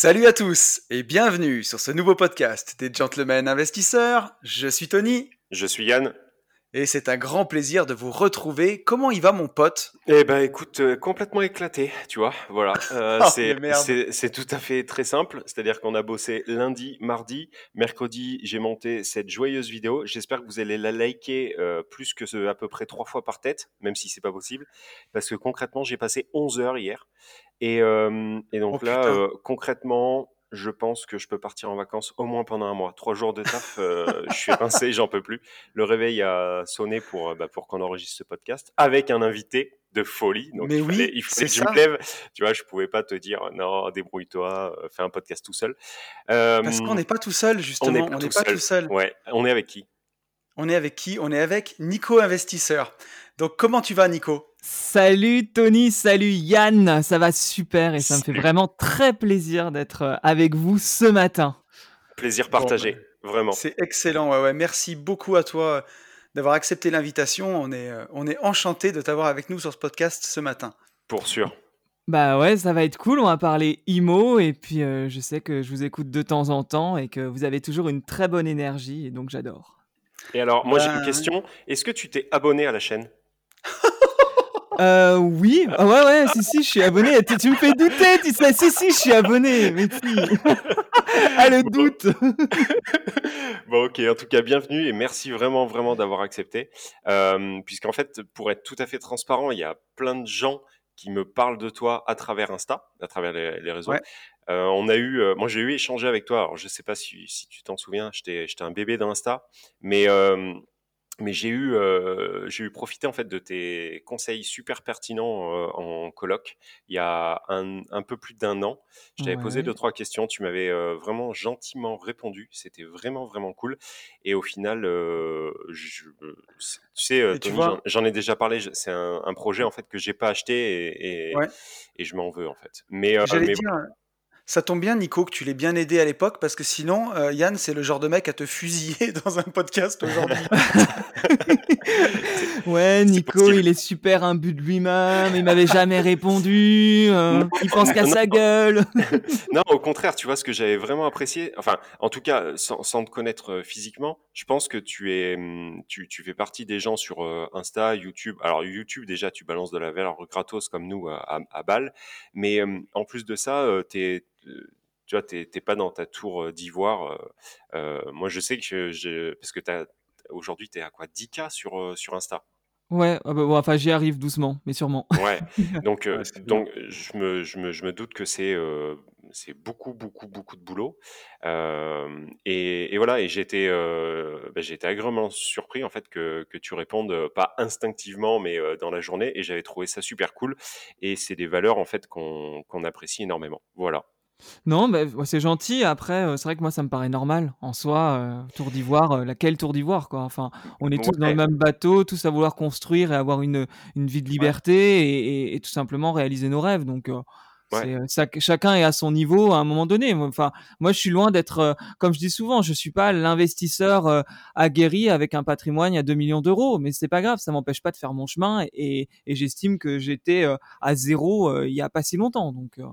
Salut à tous et bienvenue sur ce nouveau podcast des Gentlemen Investisseurs. Je suis Tony. Je suis Yann. Et c'est un grand plaisir de vous retrouver. Comment il va mon pote? Eh ben écoute, euh, complètement éclaté, tu vois. Voilà, euh, Oh, c'est tout à fait très simple. C'est-à-dire qu'on a bossé lundi, mardi, mercredi, j'ai monté cette joyeuse vidéo. J'espère que vous allez la liker euh, plus que ce, à peu près trois fois par tête, même si c'est pas possible, parce que concrètement j'ai passé 11 heures hier. Et, euh, et donc Oh, là, euh, concrètement, je pense que je peux partir en vacances au moins pendant un mois. Trois jours de taf, euh, je suis rincé, j'en peux plus. Le réveil a sonné pour, bah, pour qu'on enregistre ce podcast avec un invité de folie. Donc Mais il oui, fallait, il fallait que c'est je ça. me lève. Tu vois, je pouvais pas te dire non, débrouille-toi, fais un podcast tout seul. Parce qu'on n'est pas tout seul on justement. n'est On pas n'est tout pas seul. tout seul. Ouais, on est avec qui? On est avec qui? On est avec Nico Investisseur. Donc comment tu vas Nico? Salut Tony, salut Yann, ça va super et ça me fait vraiment très plaisir d'être euh, avec vous ce matin. Plaisir Bon, partagé, vraiment. C'est excellent. Ouais, ouais. Merci beaucoup à toi euh, d'avoir accepté l'invitation. On est, euh, on est enchanté de t'avoir avec nous sur ce podcast ce matin. Pour sûr. Bah ouais, ça va être cool, on va parler IMO et puis euh, je sais que je vous écoute de temps en temps et que vous avez toujours une très bonne énergie et donc j'adore. Et alors, moi j'ai une question. Est-ce que tu t'es abonné à la chaîne? Euh oui, ah ouais ouais, si si, je suis abonné, tu, tu me fais douter, tu sais, si si, je suis abonné, mais si. ah le doute. Bon, ok, en tout cas, bienvenue et merci vraiment, vraiment d'avoir accepté. Euh, Puisqu'en fait, pour être tout à fait transparent, il y a plein de gens qui me parlent de toi à travers Insta, à travers les, les réseaux. Ouais. Euh, on a eu, euh, moi j'ai eu échangé avec toi. Alors, je sais pas si, si tu t'en souviens, j'étais j'étais un bébé d'Insta, mais euh, mais j'ai eu, euh, j'ai eu profité en fait de tes conseils super pertinents euh, en colloque il y a un, un peu plus d'un an. Je t'avais posé deux trois questions, tu m'avais euh, vraiment gentiment répondu. C'était vraiment vraiment cool. Et au final, euh, je, tu sais, euh, tu Tony, vois- j'en- ai déjà parlé. C'est un, un projet en fait que j'ai pas acheté et, et, Ouais. et je m'en veux en fait. Mais, euh, mais dire, ça tombe bien Nico que tu l'aies bien aidé à l'époque parce que sinon euh, Yann c'est le genre de mec à te fusiller dans un podcast aujourd'hui. Ouais, Nico, il est super imbu de lui-même, il m'avait jamais répondu, euh, il pense qu'à sa gueule. Non, au contraire, tu vois, ce que j'avais vraiment apprécié, enfin, en tout cas, sans, sans te connaître euh, physiquement, je pense que tu es, hum, tu, tu fais partie des gens sur euh, Insta, YouTube. Alors, YouTube, déjà, tu balances de la valeur gratos comme nous à, à, à balle. Mais hum, en plus de ça, euh, t'es, euh, tu vois, t'es, pas dans ta tour euh, d'ivoire. euh, euh, moi, je sais que parce que t'as, aujourd'hui, t'es à quoi 10K sur, euh, sur Insta. Ouais, ah bah bon, enfin j'y arrive doucement, mais sûrement. Ouais, donc, euh, Ouais, donc je, me, je, me, je me doute que c'est euh, c'est beaucoup, beaucoup, beaucoup de boulot. Euh, et, et voilà, et j'ai été, euh, bah, été agréablement surpris en fait que, que tu répondes euh, pas instinctivement, mais euh, dans la journée. Et j'avais trouvé ça super cool. Et c'est des valeurs en fait qu'on qu'on apprécie énormément. Voilà. Non, bah, ouais, c'est gentil. Après, euh, c'est vrai que moi, ça me paraît normal. En soi, euh, Tour d'Ivoire, euh, laquelle Tour d'Ivoire, quoi. Enfin, on est tous dans Ouais. le même bateau, tous à vouloir construire et avoir une, une vie de liberté et, et- et tout simplement réaliser nos rêves. Donc, euh, Ouais. c'est, euh, ça- chacun est à son niveau à un moment donné. Moi, Enfin, moi, je suis loin d'être, euh, comme je dis souvent, je suis pas l'investisseur euh, aguerri avec un patrimoine à 2 millions d'euros, mais c'est pas grave, ça m'empêche pas de faire mon chemin et, et j'estime que j'étais euh, à zéro euh, il y a pas si longtemps. Donc, euh,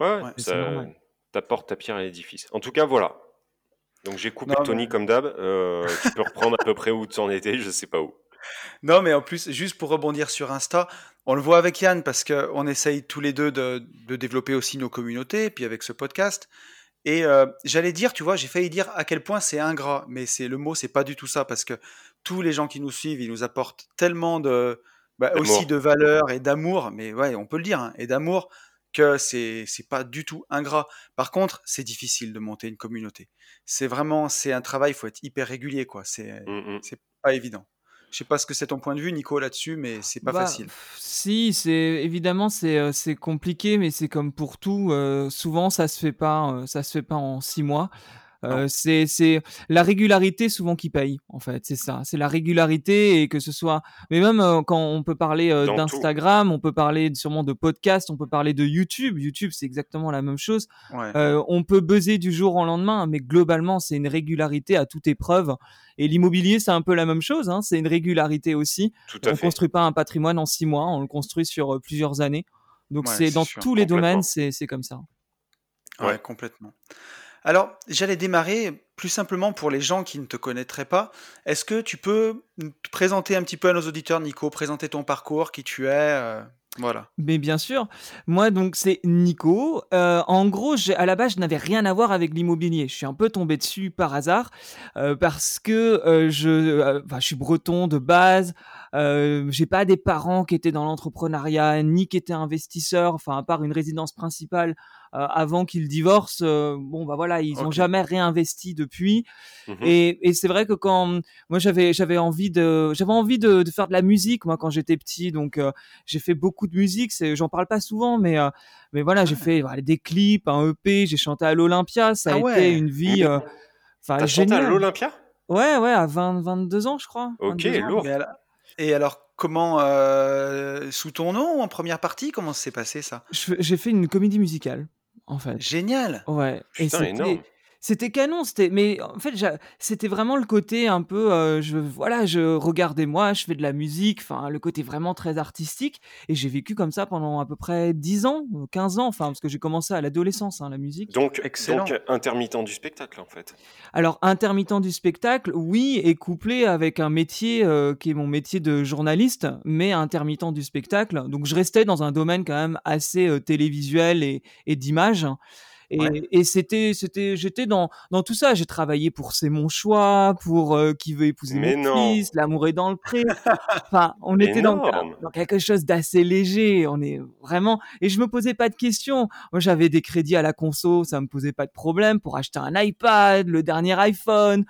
Ouais, Ouais, c'est ça normal. t'apporte ta pierre à l'édifice. En tout cas, voilà. Donc j'ai coupé Non, Tony mais- comme d'hab. Euh, tu peux reprendre à peu près où tu en étais, je sais pas où. Non, mais en plus, juste pour rebondir sur Insta, on le voit avec Yann parce qu'on essaye tous les deux de, de développer aussi nos communautés, puis avec ce podcast. Et euh, j'allais dire, tu vois, j'ai failli dire à quel point c'est ingrat, mais c'est le mot, c'est pas du tout ça parce que tous les gens qui nous suivent, ils nous apportent tellement de, bah, D'amour. aussi de valeur et d'amour, mais ouais, on peut le dire, hein, et d'amour que c'est c'est pas du tout ingrat. Par contre, c'est difficile de monter une communauté. C'est vraiment, c'est un travail, il faut être hyper régulier, quoi. C'est Mm, c'est pas évident. Je sais pas ce que c'est ton point de vue, Nico, là-dessus, mais c'est pas Bah, facile. si, c'est évidemment c'est euh, c'est compliqué, mais c'est comme pour tout. euh, souvent, ça se fait pas, euh, ça se fait pas en six mois. Euh, c'est c'est la régularité souvent qui paye en fait c'est ça c'est la régularité et que ce soit mais même euh, quand on peut parler euh, d'Instagram on peut parler sûrement de podcast on peut parler de YouTube YouTube c'est exactement la même chose Ouais. euh, on peut buzzer du jour au lendemain, mais globalement, c'est une régularité à toute épreuve. Et l'immobilier, c'est un peu la même chose. Hein, c'est une régularité aussi. Tout à On fait. construit pas un patrimoine en six mois, on le construit sur euh, plusieurs années. Donc Ouais, c'est dans sûr. tous les domaines, c'est c'est comme ça. Ouais, Ouais. complètement. Alors, j'allais démarrer plus simplement pour les gens qui ne te connaîtraient pas. Est-ce que tu peux te présenter un petit peu à nos auditeurs, Nico, présenter ton parcours, qui tu es, euh, voilà. Mais bien sûr, moi donc c'est Nico. Euh, en gros, à la base, je n'avais rien à voir avec l'immobilier. Je suis un peu tombé dessus par hasard euh, parce que euh, je, je suis breton de base. J'ai pas des parents qui étaient dans l'entrepreneuriat ni qui étaient investisseurs. Enfin, à part une résidence principale avant qu'ils divorcent. bon, bah voilà, ils ont Ok. jamais réinvesti depuis. Mhm. Et, et c'est vrai que quand moi j'avais j'avais envie de j'avais envie de, de faire de la musique moi quand j'étais petit donc j'ai fait beaucoup de musique c'est j'en parle pas souvent mais euh, mais voilà j'ai Ah. fait voilà, des clips un EP j'ai chanté à l'Olympia ça a Ah été ouais. une vie euh, enfin T'as chanté à l'Olympia? Ouais ouais à 20 22 ans je crois Ok, 22 ans. lourd. Et alors, comment, euh, sous ton nom en première partie, comment s'est passé ça? J'ai fait une comédie musicale en fait Génial. Ouais, et Putain, énorme. C'était canon, c'était mais en fait c'était vraiment le côté un peu euh, je voilà, je regardais moi, je fais de la musique, enfin le côté vraiment très artistique et j'ai vécu comme ça pendant à peu près 10 ans, euh, 15 ans enfin parce que j'ai commencé à l'adolescence hein, la musique. Donc, Excellent. donc, intermittent du spectacle, en fait. Alors intermittent du spectacle, oui, et couplé avec un métier euh, qui est mon métier de journaliste, mais intermittent du spectacle. Donc je restais dans un domaine quand même assez euh, télévisuel et, et d'image. Et, Ouais. et c'était, c'était, j'étais dans, dans tout ça. J'ai travaillé pour C'est mon choix, pour euh, Qui veut épouser Mais mon non. fils, L'amour est dans le pré. Enfin, on était dans, dans quelque chose d'assez léger. On est vraiment. Et je me posais pas de questions. Moi, j'avais des crédits à la conso, ça me posait pas de problème pour acheter un iPad, le dernier iPhone.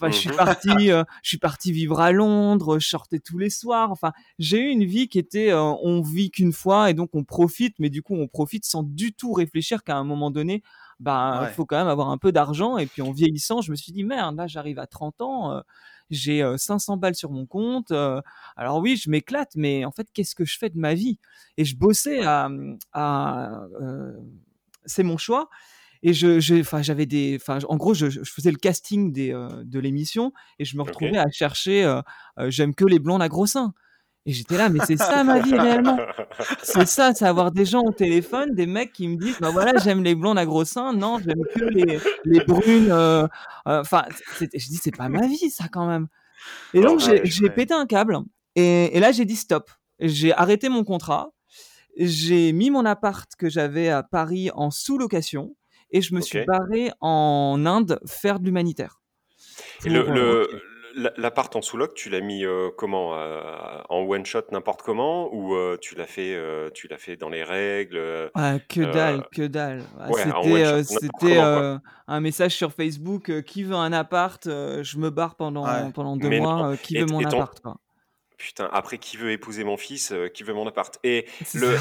Enfin, je suis Mhm. parti, euh, je suis parti vivre à Londres, je sortais tous les soirs. Enfin, j'ai eu une vie qui était, euh, on vit qu'une fois et donc on profite, mais du coup on profite sans du tout réfléchir qu'à un moment donné, bah, il Ouais. faut quand même avoir un peu d'argent. Et puis en vieillissant, je me suis dit merde, là j'arrive à 30 ans, euh, j'ai euh, 500 balles sur mon compte. euh, alors oui, je m'éclate, mais en fait, qu'est-ce que je fais de ma vie? Et je bossais à, à euh, c'est mon choix. Et je, enfin, j'avais des, enfin, en gros, je, je faisais le casting des, euh, de l'émission et je me retrouvais à chercher, euh, euh, j'aime que les blondes à gros seins. Et j'étais là, mais c'est ça ma vie réellement. C'est ça, c'est avoir des gens au téléphone, des mecs qui me disent, bah voilà, j'aime les blondes à gros seins, non, j'aime que les, les brunes. Enfin, je dis, c'est pas ma vie ça quand même. Et donc j'ai ouais, j'ai ouais. pété un câble et, et là j'ai dit stop. J'ai arrêté mon contrat, j'ai mis mon appart que j'avais à Paris en sous-location et je me suis barré en Inde faire de l'humanitaire. Et le, le- euh, en sous-loc, tu l'as mis euh, comment euh, En one shot, n'importe comment Ou euh, tu l'as fait, tu l'as fait dans les règles Ah, que dalle, que dalle. Ah, ouais, c'était un message sur Facebook qui veut un appart Je me barre pendant, Ouais. pendant deux Mais mois. qui Et- veut mon ton- appart quoi. Putain, après, qui veut épouser mon fils euh, Qui veut mon appart? Et le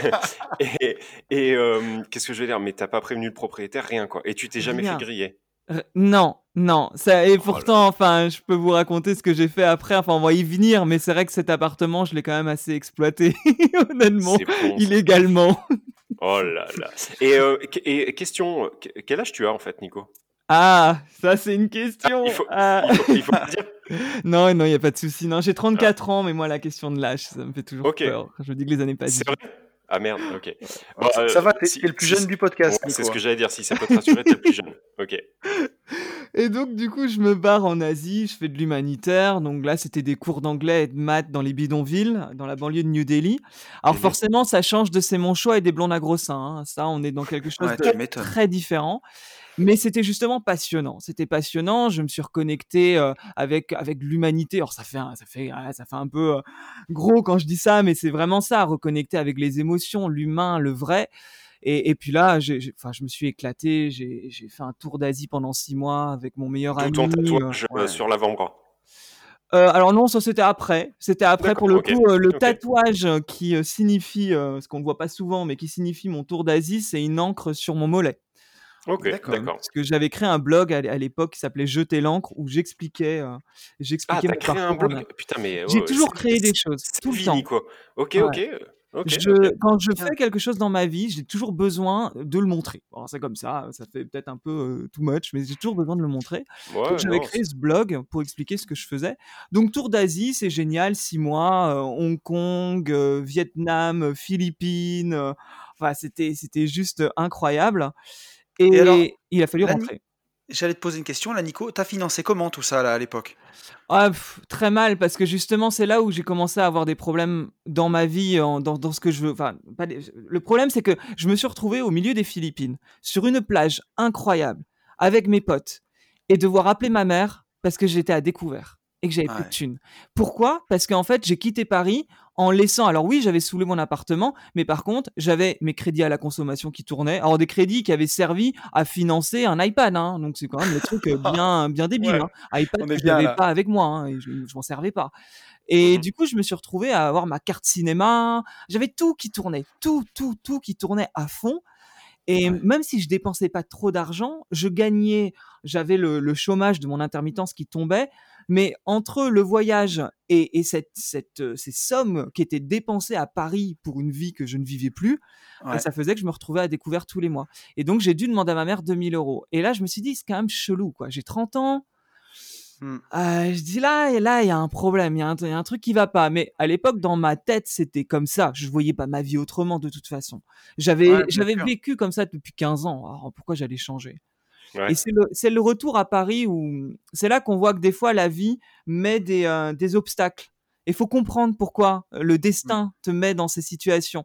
et, et, euh, qu'est-ce que je vais dire? Mais t'as pas prévenu le propriétaire, rien quoi. Et tu t'es jamais Rien. fait griller. R- Non, non. Ça, et Oh là pourtant, enfin, je peux vous raconter ce que j'ai fait après. Enfin, on va y venir, mais c'est vrai que cet appartement, je l'ai quand même assez exploité, honnêtement, bon. illégalement. Oh là là. Et, euh, et question, que- quel âge tu as en fait, Nico? Ah, ça c'est une question. il faut- Ah. il faut, il faut le dire. Non, non, il n'y a pas de souci. Non, j'ai 34 ans, mais moi, la question de l'âge, ça me fait toujours Ok. peur. Je me dis que les années passent C'est vite. vrai? Ah merde, ok. Bon, Bon, ça, euh, ça va, t'es si- le plus si- jeune du podcast, Ouais, c'est ce que j'allais dire. Si ça peut te rassurer, t'es le plus jeune. Ok. Et donc, du coup, je me barre en Asie, je fais de l'humanitaire. Donc là, c'était des cours d'anglais et de maths dans les bidonvilles, dans la banlieue de New Delhi. Alors, Mhm. forcément, ça change de C'est mon choix et des blondes à gros seins. hein. Ça, on est dans quelque chose Ouais, de très différent. Mais c'était justement passionnant. C'était passionnant. Je me suis reconnecté euh, avec avec l'humanité. Alors ça fait un, ça fait ça fait un peu euh, gros quand je dis ça, mais c'est vraiment ça, reconnecter avec les émotions, l'humain, le vrai. Et, et puis là, je me suis éclaté. J'ai, fait un tour d'Asie pendant six mois avec mon meilleur ami. ton euh, tatouage euh, ouais. sur l'avant-bras. Euh, alors non, ça c'était après. C'était après pour le D'accord, coup euh, le tatouage qui signifie, ce qu'on ne voit pas souvent, mais qui signifie mon tour d'Asie, c'est une encre sur mon mollet. Ok, D'accord. Parce que j'avais créé un blog à l'é- à l'époque qui s'appait Jeter l'encre où j'expliquais, euh, Ah, j'expliquais t'as mon créé un en blog? Putain, mais J'ai ouais, toujours créé des choses, c'est tout le Vini, temps. quoi. Ok, Ouais. ok, Je, quand je Bien. fais quelque chose dans ma vie, j'ai toujours besoin de le montrer. C'est comme ça, ça fait peut-être un peu euh, too much, mais j'ai toujours besoin de le montrer. Ouais, j'avais créé ce blog pour expliquer ce que je faisais. Donc Tour d'Asie, c'est génial, six mois, euh, Hong Kong, euh, Vietnam, Philippines, euh, enfin c'était c'était juste incroyable. Et alors, il a fallu là, rentrer. j'allais te poser une question, là, Nico. T'as financé comment tout ça, là, à l'époque? Ah, pff, très mal parce que justement c'est là où j'ai commencé à avoir des problèmes dans ma vie, en- dans, dans ce que je veux. Enfin, pas des- le problème c'est que je me suis retrouvé au milieu des Philippines, sur une plage incroyable, avec mes potes, et devoir appeler ma mère parce que j'étais à découvert et que j'avais plus de Ouais. thunes. Pourquoi? Parce qu'en fait j'ai quitté Paris en laissant. Alors oui, j'avais saoulé mon appartement, mais par contre j'avais mes crédits à la consommation qui tournaient. Alors des crédits qui avaient servi à financer un iPad, hein, donc c'est quand même le truc euh, bien bien débile. Ouais, hein iPad je n'avais pas avec moi, hein, et je, je m'en servais pas. Et Mhm. du coup, je me suis retrouvé à avoir ma carte cinéma. J'avais tout qui tournait, tout, tout, tout qui tournait à fond. Et Ouais. même si je dépensais pas trop d'argent, je gagnais. J'avais le, le chômage de mon intermittence qui tombait, mais entre le voyage et, et cette, cette, euh, ces sommes qui étaient dépensées à Paris pour une vie que je ne vivais plus, Ouais. ça faisait que je me retrouvais à découvert tous les mois. Et donc, j'ai dû demander à ma mère 2000 euros. Et là, je me suis dit, c'est quand même chelou, quoi. J'ai 30 ans. Hmm. Euh, je dis là, et là, il y a un problème, il y, a un il y a un truc qui va pas. Mais à l'époque, dans ma tête, c'était comme ça. Je voyais pas ma vie autrement de toute façon. J'avais, Ouais, j'avais vécu comme ça depuis 15 ans. Alors pourquoi j'allais changer? Ouais. Et c'est le, retour à Paris où c'est là qu'on voit que des fois la vie met des, euh, des obstacles. Il faut comprendre pourquoi euh, le Hmm. destin te met dans ces situations.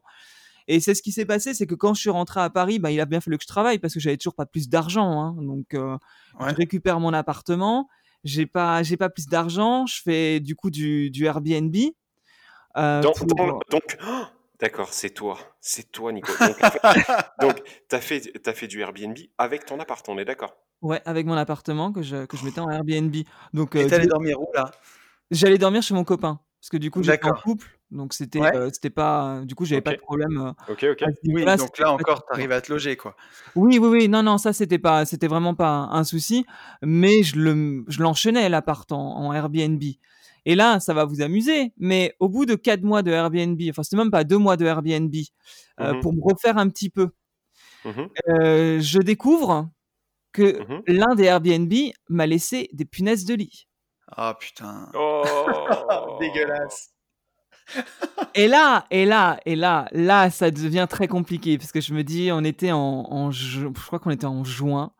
Et c'est ce qui s'est passé, c'est que quand je suis rentré à Paris, bah, il a bien fallu que je travaille parce que j'avais toujours pas plus d'argent. hein. Donc euh, Ouais. je récupère mon appartement, j'ai pas, j'ai pas plus d'argent, je fais du coup du, du Airbnb. euh, pour- donc, d'accord, c'est toi, c'est toi, Nico. Donc, donc t'as fait, t'as fait du Airbnb avec ton appart, on est d'accord? Ouais, avec mon appartement que je, que je mettais en Airbnb. Donc Et euh, t'allais Dieu- dormir où, là? j'allais dormir chez mon copain parce que du coup j'étais en D'accord. couple, donc c'était, Ouais. euh, c'était pas, du coup j'avais pas Ok. de problème. euh, Ok, ok. à ce Oui, niveau-là, donc c'était là pas encore, tout- t'arrives à te loger, quoi. Oui, oui, oui, non, non, ça c'était pas, c'était vraiment pas un, un souci, mais je le, je l'enchaînais l'appart en, en Airbnb. Et là, ça va vous amuser, mais au bout de quatre mois de Airbnb, enfin c'était même pas deux mois de Airbnb, euh, Mhm. pour me refaire un petit peu, Mhm, euh, je découvre que mhm. l'un des Airbnb m'a laissé des punaises de lit. Ah, putain. Oh. Dégueulasse. Et là, et là, et là, là, ça devient très compliqué parce que je me dis, on était en, en ju- je crois qu'on était en juin.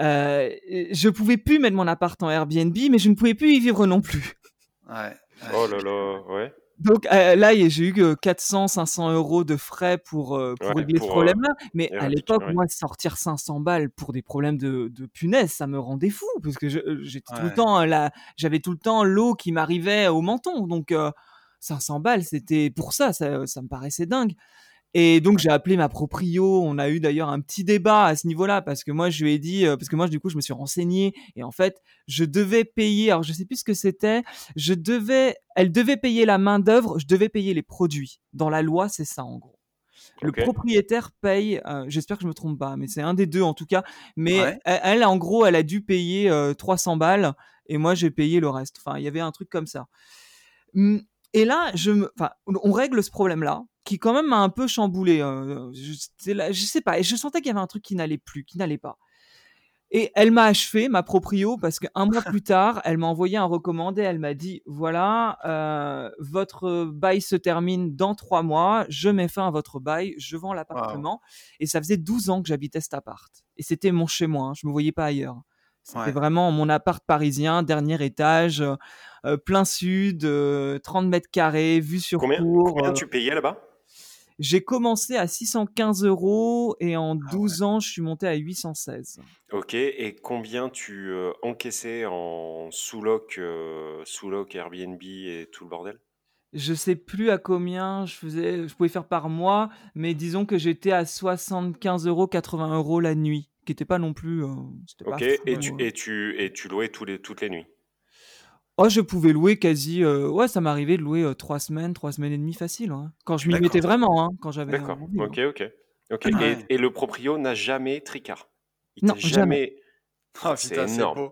Euh, je pouvais plus mettre mon appart en Airbnb, mais je ne pouvais plus y vivre non plus. Ouais. ouais. Oh là là, ouais. Donc euh, là, j'ai eu que 400, 500 euros de frais pour, euh, pour Ouais, régler pour, ce euh, problème-là. Mais à l'époque, ouais. moi, sortir 500 balles pour des problèmes de, de punaise, ça me rendait fou parce que euh, j'étais tout le Ouais. temps là, j'avais tout le temps l'eau qui m'arrivait au menton. Donc euh, 500 balles, c'était pour ça, ça, ça me paraissait dingue. Et donc j'ai appelé ma proprio. On a eu d'ailleurs un petit débat à ce niveau-là parce que moi je lui ai dit euh, parce que moi du coup je me suis renseigné et en fait je devais payer. Alors je sais plus ce que c'était. Je devais, elle devait payer la main d'œuvre. Je devais payer les produits. Dans la loi c'est ça en gros. Le propriétaire paye. euh, J'espère que je me trompe pas, mais c'est un des deux en tout cas. Mais Ouais. elle, elle, en gros elle a dû payer euh, 300 balles et moi j'ai payé le reste. Enfin il y avait un truc comme ça. Et là, je me, enfin, on règle ce problème-là, qui quand même m'a un peu chamboulé. euh, je, là- je sais pas, et je sentais qu'il y avait un truc qui n'allait plus, qui n'allait pas. Et elle m'a achevé, ma proprio, parce qu'un mois plus tard, elle m'a envoyé un recommandé. Elle m'a dit voilà, euh, votre bail se termine dans trois mois. Je mets fin à votre bail, je vends l'appartement. Et ça faisait 12 ans que j'habitais cet appart. Et c'était mon chez moi. hein, je me voyais pas ailleurs. C'était Ouais. vraiment mon appart parisien, dernier étage, euh, euh, plein sud, euh, 30 mètres carrés, vue sur Combien, cour. combien euh, tu payais là-bas? J'ai commencé à 615 euros et en Ah 12 ans, je suis monté à 816. Ok, et combien tu euh, encaissais en sous-loc, euh, sous-loc, Airbnb et tout le bordel? Je sais plus à combien je faisais, je pouvais faire par mois, mais disons que j'étais à 75 euros, 80 euros la nuit, qui était pas non plus, euh, pas Ok, et fou, tu, euh. et tu, et tu louais tous les, toutes les nuits? Oh, je pouvais louer quasi. euh, ouais, ça m'arrivait de louer euh, trois semaines, trois semaines et demie facile. hein. Quand je m'y mettais vraiment, hein, quand j'avais D'accord. hein. Ok, ok. Ok. Ah Et, ouais. et le proprio n'a jamais tricard? Il Non, t'a jamais. jamais. Oh c'est putain, c'est énorme.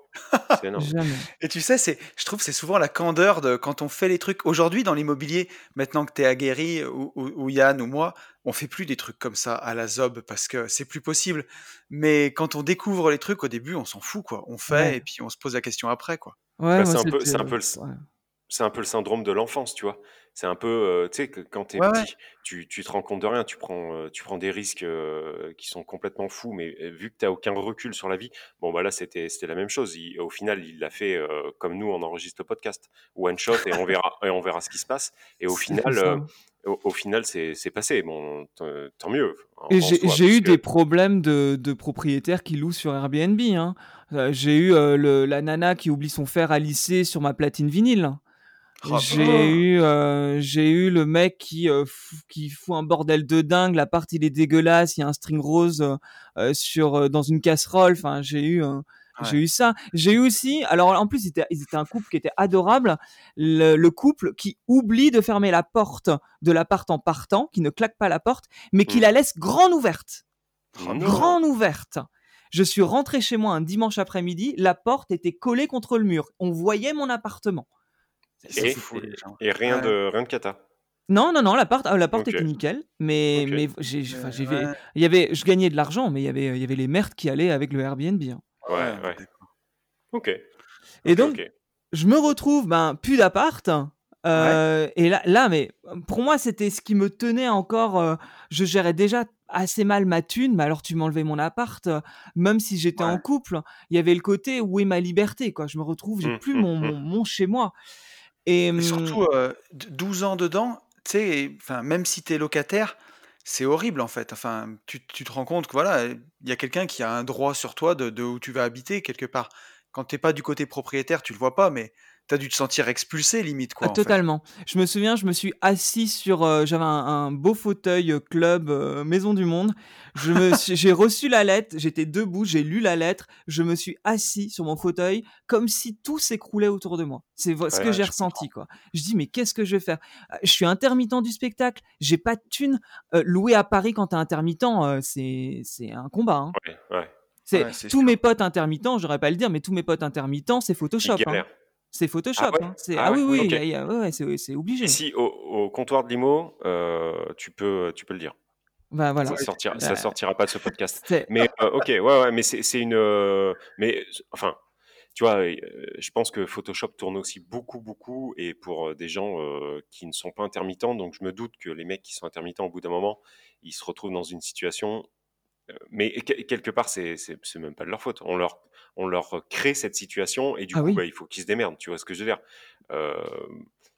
C'est. Et tu sais, c'est, je trouve que c'est souvent la candeur de quand on fait les trucs. Aujourd'hui, dans l'immobilier, maintenant que tu es aguerri, ou, ou- ou Yann ou moi, on fait plus des trucs comme ça à la zob parce que c'est plus possible. Mais quand on découvre les trucs au début, on s'en fout, quoi. On fait Ouais. et puis on se pose la question après, quoi. Ouais, Bah, c'est un peu- c'est un peu le- ouais. C'est un peu le syndrome de l'enfance, tu vois. C'est un peu, euh, tu sais, que quand t'es Ouais, ouais. petit, tu, tu te rends compte de rien, tu prends, euh, tu prends des risques euh, qui sont complètement fous, mais euh, vu que t'as aucun recul sur la vie, bon, bah là, c'était, c'était la même chose. Il- au final, il l'a fait euh, comme nous, on enregistre le podcast, one shot, et on verra, et on verra ce qui se passe. Et au C'est final, ça. au, au final, c'est, c'est passé. Bon, t- tant mieux. en- Et en j'ai soi, j'ai eu que- des problèmes de, de propriétaires qui louent sur Airbnb. hein. Euh, j'ai eu euh, le- la nana qui oublie son fer à lisser sur ma platine vinyle. Oh, J'ai putain. eu, euh, j'ai eu le mec qui, euh, fou- qui fout un bordel de dingue. L'appart il est dégueulasse. Il y a un string rose euh, sur euh, dans une casserole. Enfin, j'ai eu, euh, j'ai eu ça. J'ai eu aussi. Alors en plus, ils étaient, ils étaient un couple qui était adorable. Le, le couple qui oublie de fermer la porte de l'appart en partant, qui ne claque pas la porte, mais qui Mm. la laisse grande ouverte Oh non. grande ouverte. Je suis rentré chez moi un dimanche après-midi, la porte était collée contre le mur. On voyait mon appartement. Et- gens. Et rien Ouais. de, rien de cata. Non, non, non, la porte, euh, la porte Ok. était nickel, mais, mais j'ai, j'ai- Ouais. il y avait, je gagnais de l'argent, mais il y avait, il y avait les merdes qui allaient avec le Airbnb. hein. Ouais, Ouais. Ok. Et donc, je me retrouve, ben, plus d'appart. euh, Et là, là, mais pour moi, c'était ce qui me tenait encore. euh, je gérais déjà assez mal ma thune, mais alors tu m'enlevais mon appart, euh, même si j'étais en couple, il y avait le côté où est ma liberté, quoi. Je me retrouve, j'ai Mmh, plus mmh, mon, mmh. mon, mon chez moi. Et, Et surtout, euh, d- 12 ans dedans, enfin, même si tu es locataire, c'est horrible en fait. Enfin, tu, tu te rends compte que voilà, il y a quelqu'un qui a un droit sur toi de, de où tu vas habiter quelque part. Quand t'es pas du côté propriétaire, tu le vois pas, mais tu as dû te sentir expulsé limite quoi. Ah, en fait. totalement. Je me souviens, je me suis assis sur. euh, J'avais un, un beau fauteuil euh, club euh, Maison du Monde. Je me suis- J'ai reçu la lettre, j'étais debout, j'ai lu la lettre, je me suis assis sur mon fauteuil comme si tout s'écroulait autour de moi. C'est ce que ouais, j'ai je ressenti. quoi. Je dis, mais qu'est-ce que je vais faire? Euh, Je suis intermittent du spectacle, j'ai pas de thune. Euh, louer à Paris quand t'es intermittent, euh, c'est c'est un combat. hein. Ouais, ouais. C'est Ouais, tous sûr. mes potes intermittents, j'aurais pas à le dire, mais tous mes potes intermittents, c'est Photoshop. Ils hein. C'est Photoshop. Ah ouais? hein. C'est- Ah ah ouais, oui, oui, ok. y a- y a- ouais, ouais, c'est c'est obligé. Ici, au, au comptoir de Limo, euh, tu, peux, tu peux le dire. Bah voilà. Ça, sortira, ça Bah, sortira pas de ce podcast. C'est- Mais euh, ok, ouais, ouais, mais c'est c'est une. euh, mais enfin, tu vois, euh, je pense que Photoshop tourne aussi beaucoup, beaucoup, et pour euh, des gens euh, qui ne sont pas intermittents. Donc je me doute que les mecs qui sont intermittents, au bout d'un moment, ils se retrouvent dans une situation. euh, Mais que- quelque part, c'est c'est- c'est même pas de leur faute. On leur, on leur crée cette situation, et du Ah coup, oui. bah, il faut qu'ils se démerdent. Tu vois ce que je veux dire? Euh,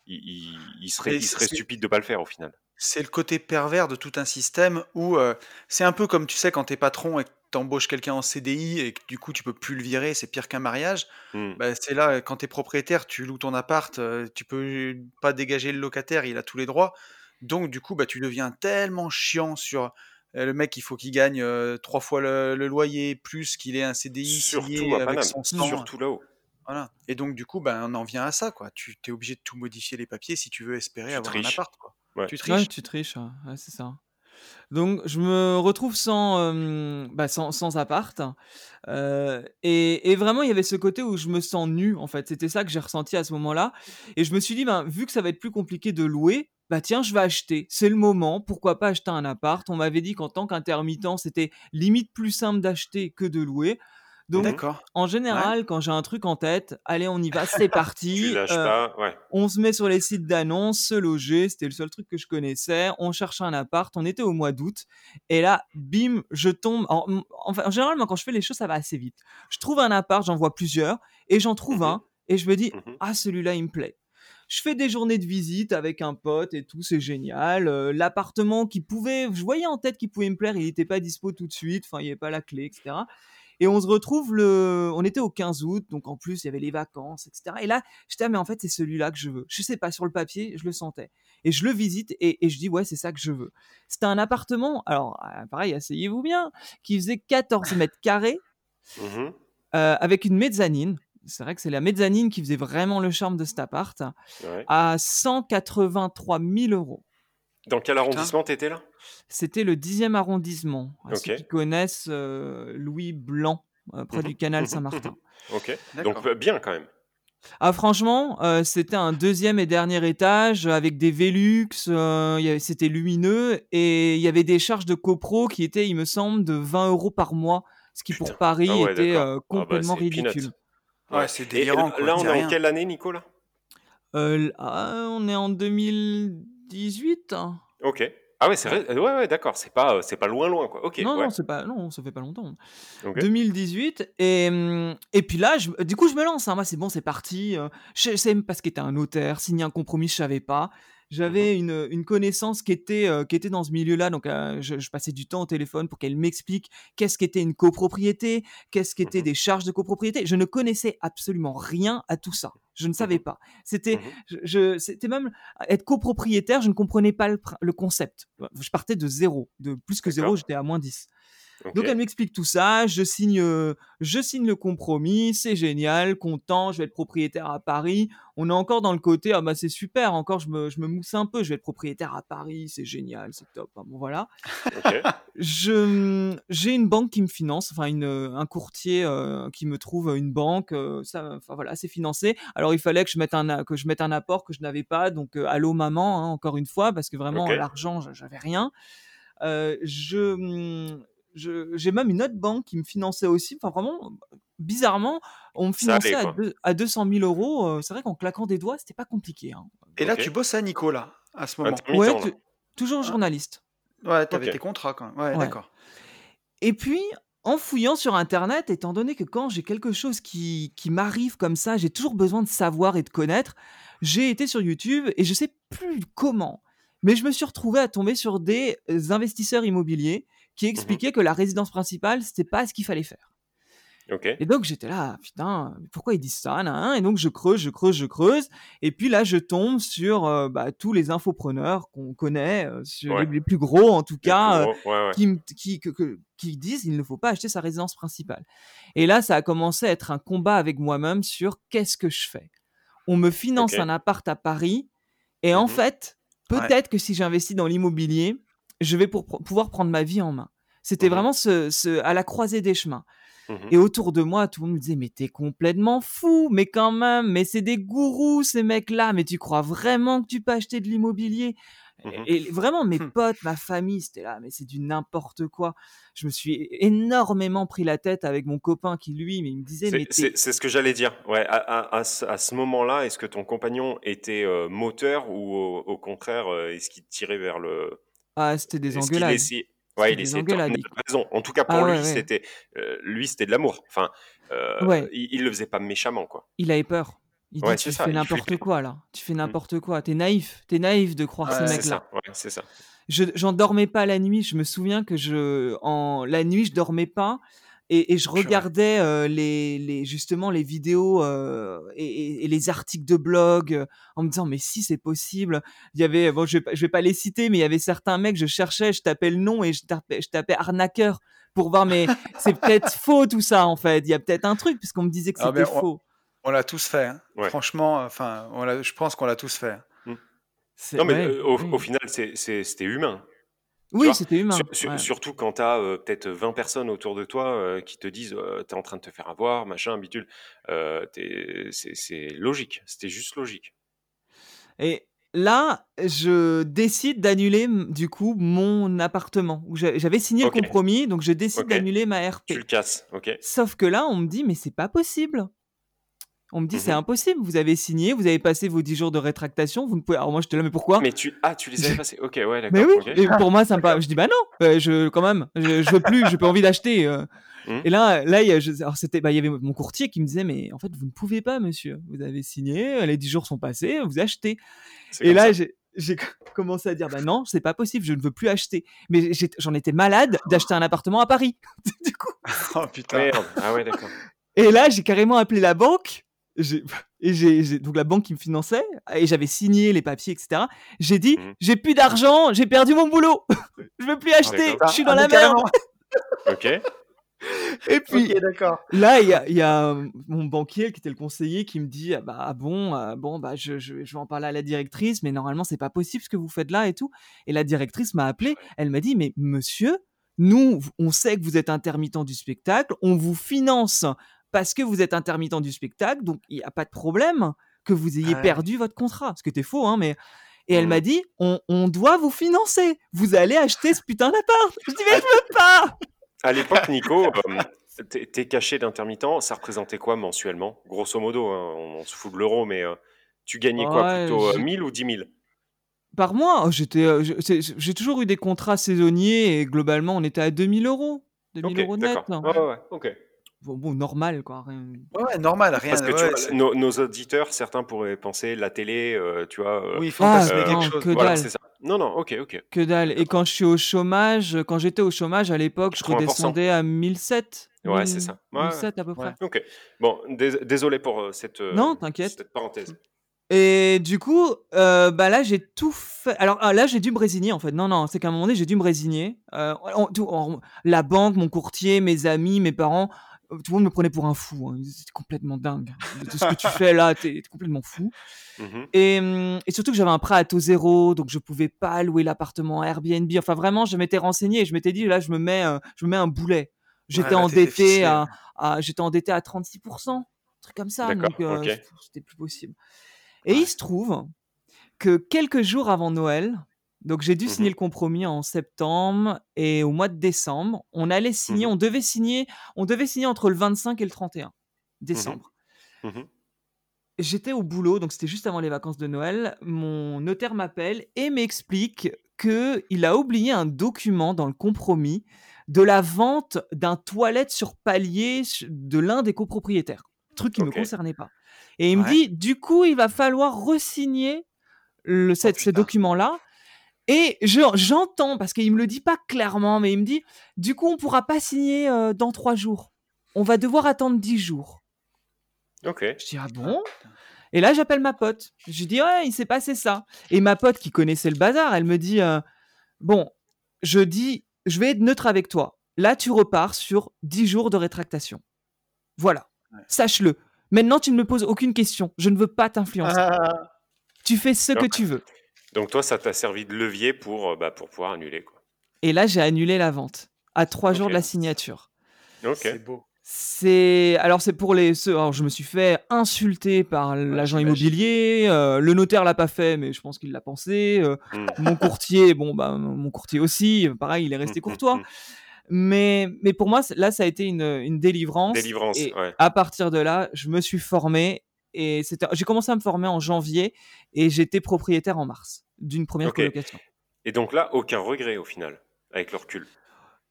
il, il- il serait, il stupide de pas le faire au final. C'est le côté pervers de tout un système où euh, c'est un peu comme tu sais quand t'es patron et que t'embauches quelqu'un en CDI et que du coup tu peux plus le virer, c'est pire qu'un mariage. Hmm. Bah, c'est là, quand t'es propriétaire, tu loues ton appart, euh, tu peux pas dégager le locataire, il a tous les droits. Donc du coup, bah, tu deviens tellement chiant sur le mec, il faut qu'il gagne euh, trois fois le, le loyer, plus qu'il ait un CDI Surtout à avec son surtout là-haut. Voilà. Et donc du coup, bah, on en vient à ça, quoi. Tu t'es obligé de tout modifier les papiers si tu veux espérer Tu avoir un triches. appart, quoi. Ouais. Tu Ouais, triches. tu triches, ouais, ouais, c'est ça. Donc, je me retrouve sans, euh, bah, sans, sans appart. Euh, et, et vraiment, il y avait ce côté où je me sens nu, en fait. C'était ça que j'ai ressenti à ce moment-là. Et je me suis dit, ben, vu que ça va être plus compliqué de louer, bah tiens, je vais acheter. C'est le moment. Pourquoi pas acheter un appart? On m'avait dit qu'en tant qu'intermittent, c'était limite plus simple d'acheter que de louer. Donc, en général, quand j'ai un truc en tête, allez, on y va, c'est parti. Tu lâches Euh, pas, ouais. on se met sur les sites d'annonces, se loger, c'était le seul truc que je connaissais. On cherche un appart, on était au mois d'août, et là, bim, je tombe. En, enfin, en général, moi, quand je fais les choses, ça va assez vite. Je trouve un appart, j'en vois plusieurs, et j'en trouve Mhm. un, et je me dis, Mhm. ah, celui-là, il me plaît. Je fais des journées de visite avec un pote et tout, c'est génial. Euh, L'appartement qui pouvait, je voyais en tête qu'il pouvait me plaire, il n'était pas dispo tout de suite, enfin, il n'y avait pas la clé, etc. Et on se retrouve le, on était au 15 août, donc en plus il y avait les vacances, etc. Et là, j'étais ah, mais en fait c'est celui-là que je veux. Je sais pas sur le papier, je le sentais. Et je le visite et, et je dis ouais c'est ça que je veux. C'était un appartement, alors euh, pareil asseyez-vous bien, qui faisait 14 mètres carrés Mhm. euh, avec une mezzanine. c'est vrai que c'est la mezzanine qui faisait vraiment le charme de cet appart, Ouais. à 183 000 euros. Dans quel arrondissement t'étais là? C'était le 10e arrondissement. À ceux Ok. qui connaissent euh, Louis Blanc, euh, près du canal mhm, Saint-Martin. Ok. Donc euh, bien quand même. Ah franchement, euh, c'était un deuxième et dernier étage avec des Velux, euh, c'était lumineux et il y avait des charges de copro qui étaient, il me semble, de 20 euros par mois, ce qui Putain. pour Paris Ah ouais, était Ah bah, complètement ridicule. Ouais, c'est Et délirant. quoi, là, on est en quelle année, Nicolas? On est en 2018 hein. Ok. Ah ouais, c'est vrai. Ouais, ouais, d'accord. C'est pas, euh, c'est pas loin, loin, quoi. Ok. Non, ouais. non, c'est pas, non, ça fait pas longtemps. Ok. 2018 et hum, et puis là je- du coup je me lance hein. moi c'est bon c'est parti euh, je sais même pas ce qu'était un notaire signer un compromis je savais pas j'avais Mhm. une, une connaissance qui était euh, qui était dans ce milieu-là donc euh, je, je passais du temps au téléphone pour qu'elle m'explique qu'est-ce qu'était une copropriété qu'est-ce qu'étaient Mhm. des charges de copropriété je ne connaissais absolument rien à tout ça je ne savais Mhm. pas c'était Mhm. je, c'était même être copropriétaire je ne comprenais pas le, le concept je partais de zéro de plus que zéro j'étais à moins 10 Donc elle m'explique tout ça, je signe, euh, je signe le compromis, c'est génial, content, je vais être propriétaire à Paris. On est encore dans le côté, ah bah c'est super, encore je me, je me mousse un peu, je vais être propriétaire à Paris, c'est génial, c'est top. Bon voilà. Je, j'ai une banque qui me finance, enfin une, un courtier euh, qui me trouve une banque, euh, ça, enfin voilà, c'est financé. Alors il fallait que je mette un, que je mette un apport que je n'avais pas, donc euh, allô maman, hein, encore une fois, parce que vraiment Ok. l'argent, j'a- j'avais rien. Euh, je, je- j'ai même une autre banque qui me finançait aussi. Enfin, vraiment, bizarrement, on me allait, finançait à, deux- à 200 000 euros. Euh, C'est vrai qu'en claquant des doigts, c'était pas compliqué. hein. Et là, tu bosses à Nico, là, à ce moment. Ouais, tu- toujours Ah. journaliste. Ouais, t'avais tes contrats quand même. Ouais, Ouais. d'accord. Et puis, en fouillant sur Internet, étant donné que quand j'ai quelque chose qui, qui m'arrive comme ça, j'ai toujours besoin de savoir et de connaître, j'ai été sur YouTube et je sais plus comment, mais je me suis retrouvé à tomber sur des euh, investisseurs immobiliers qui expliquaient que la résidence principale, c'était pas ce qu'il fallait faire. Et donc j'étais là, putain, pourquoi ils disent ça Et donc je creuse, je creuse, je creuse. Et puis là, je tombe sur euh, bah, tous les infopreneurs qu'on connaît, euh, sur Ouais. les, les plus gros en tout cas, euh, gros, ouais, ouais. qui, me- qui, que- que- qui disent il ne faut pas acheter sa résidence principale. Et là, ça a commencé à être un combat avec moi-même sur qu'est-ce que je fais. On me finance un appart à Paris, et en Mhm. fait, Ouais. peut-être que si j'investis dans l'immobilier, je vais pour, pouvoir prendre ma vie en main. C'était Mhm. vraiment ce, ce- à la croisée des chemins. Mhm. Et autour de moi, tout le monde me disait, mais t'es complètement fou, mais quand même, mais c'est des gourous, ces mecs-là, mais tu crois vraiment que tu peux acheter de l'immobilier? Mhm. et, et vraiment, mes Hmm. potes, ma famille, c'était là, mais c'est du n'importe quoi. Je me suis énormément pris la tête avec mon copain qui, lui, mais il me disait, mais C'est- ce que j'allais dire. Ouais, à, à- ce, à ce moment-là, est-ce que ton compagnon était euh, moteur ou au, au contraire, euh, est-ce qu'il tirait vers le. Ah, c'était des qu'il engueulades. essayait- Ouais, il C'était des essayait de engueulades, t'emmener il- à raison. En tout cas, pour Ah lui, ouais, ouais. c'était euh, lui, c'était de l'amour. Enfin, euh, Ouais. il, il le faisait pas méchamment, quoi. Il avait peur. Il Ouais, dit, c'est tu ça, fais il n'importe flippait. quoi, là. Tu fais n'importe quoi. T'es naïf. T'es naïf de croire ces c'est C'est mecs-là. ça. Ouais, c'est ça. je j'en dormais pas la nuit. Je me souviens que je en la nuit je dormais pas et, et je Purée. regardais euh, les, les justement les vidéos euh, et, les articles de blog euh, en me disant mais si c'est possible. Il y avait bon je vais je vais pas les citer mais il y avait certains mecs je cherchais je tapais le nom et je tapais je tapais arnaqueur pour voir mais c'est peut-être faux tout ça en fait. Il y a peut-être un truc puisqu'on me disait que Ah, c'était ben, faux. On l'a tous fait. hein. Ouais. Franchement, enfin, on l'a- je pense qu'on l'a tous fait. C'est- Non, mais ouais, euh, au, oui. au final, c'est- c'est- c'était humain. Oui c'était humain. Sur- sur- ouais. Surtout quand tu as peut-être 20 personnes autour de toi euh, qui te disent euh, t'es en train de te faire avoir, machin, t'es- c'est logique. C'était juste logique. Et là, je décide d'annuler du coup mon appartement. J'avais signé le compromis, donc je décide d'annuler ma RP. Tu le casses, ok Sauf que là, on me dit, mais c'est pas possible. On me dit, c'est Mhm. impossible. Vous avez signé, vous avez passé vos 10 jours de rétractation. Vous ne pouvez. Alors moi, j'étais là, mais pourquoi? Mais tu, ah, tu les avais passés. Ok, ouais, d'accord. Mais oui. Et pour moi, ça me paraît- Je dis, bah non. euh, je quand même, je, je veux plus. J'ai pas envie d'acheter. euh. Mhm. Et là, là, il y a, je- alors c'était, bah, il y avait mon courtier qui me disait, mais en fait, vous ne pouvez pas, monsieur. Vous avez signé, les 10 jours sont passés, vous achetez. C'est Et là, j'ai commencé à dire, bah non, c'est pas possible, je ne veux plus acheter. Mais j'en étais malade d'acheter un appartement à Paris. du coup. Oh putain. Merde. Ah ouais, d'accord. Et là, j'ai carrément appelé la banque. Et j'ai donc la banque qui me finançait et j'avais signé les papiers, etc. J'ai dit, Mhm. j'ai plus d'argent, j'ai perdu mon boulot, je veux plus acheter, d'accord. je suis dans Ah, la merde. Ok. Et puis. Là, il y a, il y a, euh, mon banquier qui était le conseiller qui me dit ah bah ah bon euh, bon bah je, je, je vais en parler à la directrice mais normalement c'est pas possible ce que vous faites là et tout et la directrice m'a appelé elle m'a dit mais monsieur nous on sait que vous êtes intermittent du spectacle on vous finance parce que vous êtes intermittent du spectacle donc il n'y a pas de problème que vous ayez Ouais. perdu votre contrat. Ce qui était faux hein mais et elle m'a dit on, on doit vous financer. Vous allez acheter ce putain d'appart. Je dis mais je veux pas. À l'époque, Nico, euh, tes cachets d'intermittent, ça représentait quoi mensuellement? Grosso modo, hein, on, on se fout de l'euro, mais euh, tu gagnais quoi? Plutôt euh, j'ai- 1000 ou 10 000 Par mois, oh, j'étais, euh, j'ai toujours eu des contrats saisonniers et globalement on était à 2000 euros. 2000 Ok, euros net. Ouais, ouais, ouais, ok. Bon, bon, normal quoi. rien- Ouais, normal, rien. Parce que tu vois, nos, nos auditeurs, certains pourraient penser la télé, euh, tu vois. euh, Oui, fantasmer euh, quelque non, chose. que voilà, dalle. c'est ça. Non, non, ok, ok. Que dalle. Et quand je suis au chômage, quand j'étais au chômage à l'époque, je 80%. redescendais à 1007. Ouais, c'est ça. Ouais, ouais. 1007 à peu près. Ouais. Ok. Bon, dés- désolé pour euh, cette, euh, Non, t'inquiète. cette parenthèse. Et du coup, euh, bah là, j'ai tout fait. Alors ah, là, j'ai dû me résigner en fait. Non, non, c'est qu'à un moment donné, j'ai dû me résigner. Euh, on- tout- on- la banque, mon courtier, mes amis, mes parents, tout le monde me prenait pour un fou. hein. C'est complètement dingue. De ce que tu fais là, t'es complètement fou. Et, hum, et surtout que j'avais un prêt à taux zéro, donc je pouvais pas louer l'appartement Airbnb. Enfin, vraiment, je m'étais renseigné et je m'étais dit, là, je me mets, euh, je me mets un boulet. J'étais Ouais, là, t'étais endetté à, j'étais endetté à 36%, un truc comme ça. Donc, euh, c'était plus possible. Et il se trouve que quelques jours avant Noël, donc j'ai dû Mhm. signer le compromis en septembre et au mois de décembre, on allait signer, Mhm. on devait signer, on devait signer entre le 25 et le 31 décembre. Mhm. J'étais au boulot, donc c'était juste avant les vacances de Noël. Mon notaire m'appelle et m'explique que il a oublié un document dans le compromis de la vente d'un toilette sur palier de l'un des copropriétaires. Truc qui ne me concernait pas. Et il me dit, du coup, il va falloir resigner le, cette- ce putain. document-là. Et je- j'entends, parce qu'il me le dit pas clairement, mais il me dit, du coup, on pourra pas signer euh, dans trois jours. On va devoir attendre dix jours. Ok. Je dis, ah bon? Et là, j'appelle ma pote. Je dis, ouais, il s'est passé ça. Et ma pote qui connaissait le bazar, elle me dit, euh, bon, je dis, je vais être neutre avec toi. Là, tu repars sur 10 jours de rétractation. Voilà. Ouais. Sache-le. Maintenant, tu ne me poses aucune question. Je ne veux pas t'influencer. Ah, Tu fais ce que tu veux. Donc toi, ça t'a servi de levier pour, euh, bah, pour pouvoir annuler, quoi. Et là, j'ai annulé la vente à trois jours de la signature. Ok. c'est beau. C'est alors c'est pour les ceux. Alors je me suis fait insulter par l'agent immobilier. euh, le notaire l'a pas fait, mais je pense qu'il l'a pensé. euh, Mm. mon courtier, bon bah mon courtier aussi. Pareil, il est resté Mm, mm, courtois. mm. Mais mais pour moi là ça a été une, une délivrance. Délivrance, Et ouais. à partir de là, je me suis formé et c'était. J'ai commencé à me former en janvier et j'étais propriétaire en mars d'une première Ok. colocation. Et donc là, aucun regret au final, avec le recul?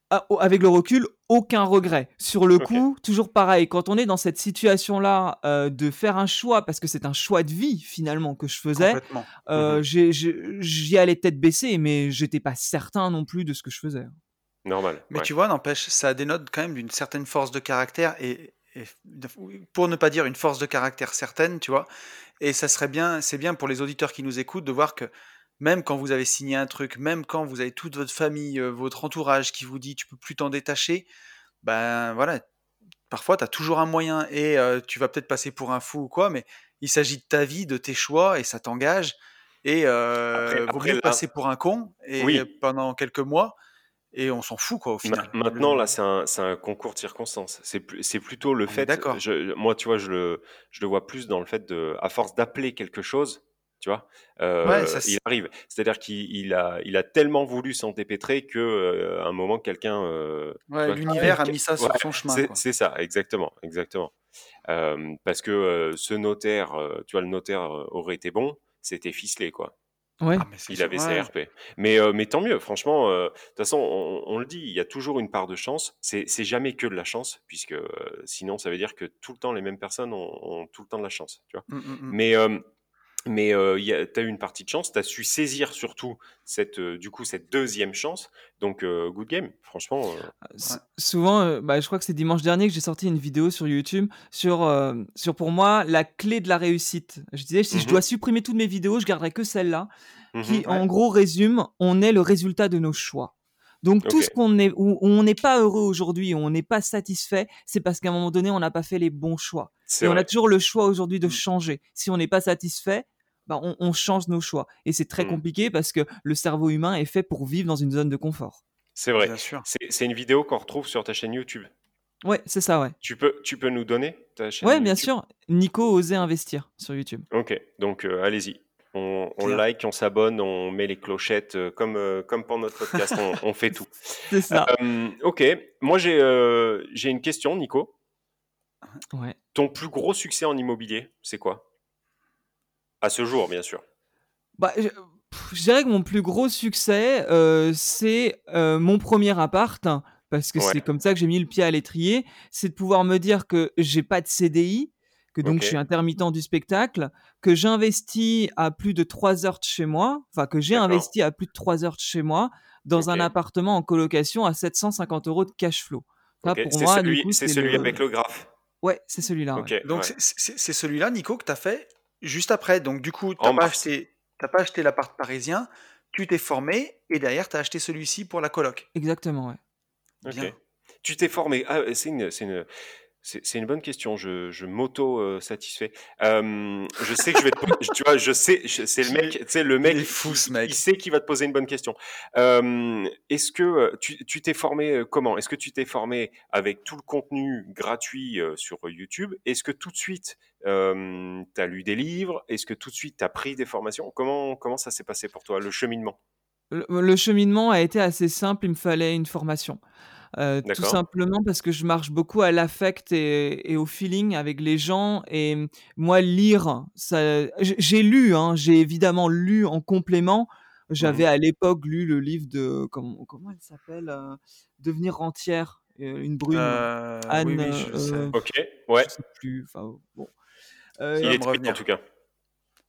Ah, avec le recul, aucun regret. Sur le coup, toujours pareil, quand on est dans cette situation-là euh, de faire un choix, parce que c'est un choix de vie finalement que je faisais, euh, Mhm. j'y allais tête baissée, mais j'étais pas certain non plus de ce que je faisais. Normal. Mais ouais. tu vois, n'empêche, ça dénote quand même d'une certaine force de caractère et, et pour ne pas dire une force de caractère certaine, tu vois. Et ça serait bien, c'est bien pour les auditeurs qui nous écoutent de voir que même quand vous avez signé un truc, même quand vous avez toute votre famille, euh, votre entourage qui vous dit tu peux plus t'en détacher, ben voilà, parfois tu as toujours un moyen et euh, tu vas peut-être passer pour un fou ou quoi, mais il s'agit de ta vie, de tes choix et ça t'engage. Et euh, Après- vaut après, mieux là- passer pour un con et Oui. pendant quelques mois et on s'en fout quoi au final. Maintenant, Le- là, c'est un, concours de circonstances. C'est plutôt le On est fait. d'accord. moi, tu vois, je le, je le vois plus dans le fait de, à force d'appeler quelque chose, tu vois, euh, Ouais, ça, il arrive. C'est-à-dire qu'il il a, il a tellement voulu s'en dépêtrer que, euh, à un moment, quelqu'un. euh, Ouais, l'univers a mis ça sur son chemin. c'est ça, exactement, exactement. Euh, parce que ce notaire, tu vois, le notaire aurait été bon, c'était ficelé, quoi. Ouais. Ah, mais c'est Il sûr, avait ouais. ses RP. Mais, euh, mais tant mieux, franchement. euh, De toute façon, on, on le dit, il y a toujours une part de chance. C'est c'est jamais que de la chance, puisque euh, sinon, ça veut dire que tout le temps, les mêmes personnes ont, ont tout le temps de la chance. Tu vois Mm, mm, mm. mais euh, mais euh, tu as eu une partie de chance, tu as su saisir surtout cette, euh, du coup, cette deuxième chance. Donc, euh, good game, franchement. euh, S- Souvent, euh, bah, je crois que c'est dimanche dernier que j'ai sorti une vidéo sur YouTube sur, euh, sur pour moi la clé de la réussite. Je disais, si je Mhm. dois supprimer toutes mes vidéos, je garderai que celle-là, qui mhm, en gros résume, on est le résultat de nos choix. Donc tout ce qu'on est, où, on n'est pas heureux aujourd'hui, où on n'est pas satisfait, c'est parce qu'à un moment donné, on n'a pas fait les bons choix. Et on a toujours le choix aujourd'hui de Mm. changer. Si on n'est pas satisfait, bah, on, on change nos choix. Et c'est très Mm. compliqué parce que le cerveau humain est fait pour vivre dans une zone de confort. C'est vrai. Bien sûr. C'est c'est une vidéo qu'on retrouve sur ta chaîne YouTube. Ouais, c'est ça, ouais. Tu peux, tu peux nous donner ta chaîne Ouais, bien sûr. Nico osait investir sur YouTube. Ok, donc euh, allez-y. On, like, on s'abonne, on met les clochettes, euh, comme, euh, comme pour notre podcast, on, on fait tout. C'est ça. Euh, ok, moi j'ai euh, j'ai une question, Nico. Ouais. Ton plus gros succès en immobilier, c'est quoi? À ce jour, bien sûr. Bah, je, pff, je dirais que mon plus gros succès, euh, c'est euh, mon premier appart, hein, parce que Ouais. c'est comme ça que j'ai mis le pied à l'étrier, c'est de pouvoir me dire que j'ai pas de CDI, que donc je suis intermittent du spectacle, que j'investis à plus de 3 heures de chez moi, enfin que j'ai investi à plus de 3 heures de chez moi dans un appartement en colocation à 750 euros de cash flow. Ça, Ok, pour C'est celui, coup, c'est c'est celui le... avec le graphe. Ouais, c'est celui-là. ouais. Donc ouais. c'est- c'est c'est celui-là, Nico, que tu as fait juste après. Donc du coup, tu n'as En pas acheté, t'as pas acheté l'appart parisien, tu t'es formé et derrière, tu as acheté celui-ci pour la coloc. Exactement, ouais. Bien. Ok. Tu t'es formé. Ah, c'est une, c'est une, c'est c'est une bonne question. Je, je m'auto-satisfais. je sais que je vais te poser. Tu vois, je sais. C'est le Il mec. est- Tu sais, le il mec. est fou, ce il- mec. Il sait qu'il va te poser une bonne question. Euh, Est-ce que euh, tu tu t'es formé euh, comment? Est-ce que tu t'es formé avec tout le contenu gratuit euh, sur YouTube? Est-ce que tout de suite tu as lu des livres? Est-ce que tout de suite tu as pris des formations? Comment comment ça s'est passé pour toi le cheminement? Le, le cheminement a été assez simple, il me fallait une formation. Euh, tout D'accord. simplement parce que je marche beaucoup à l'affect et, et au feeling avec les gens. Et mmh, moi, lire, ça, j- j'ai lu, hein, j'ai évidemment lu en complément. J'avais Mhm. à l'époque lu le livre de, comment, comment elle s'appelle euh, Devenir rentière, euh, une brune, Euh, Anne, oui, oui, je euh, sais. Ok. Ouais. je sais plus, enfin bon. Ça Euh, Il va est me tweet en revenir. tout cas.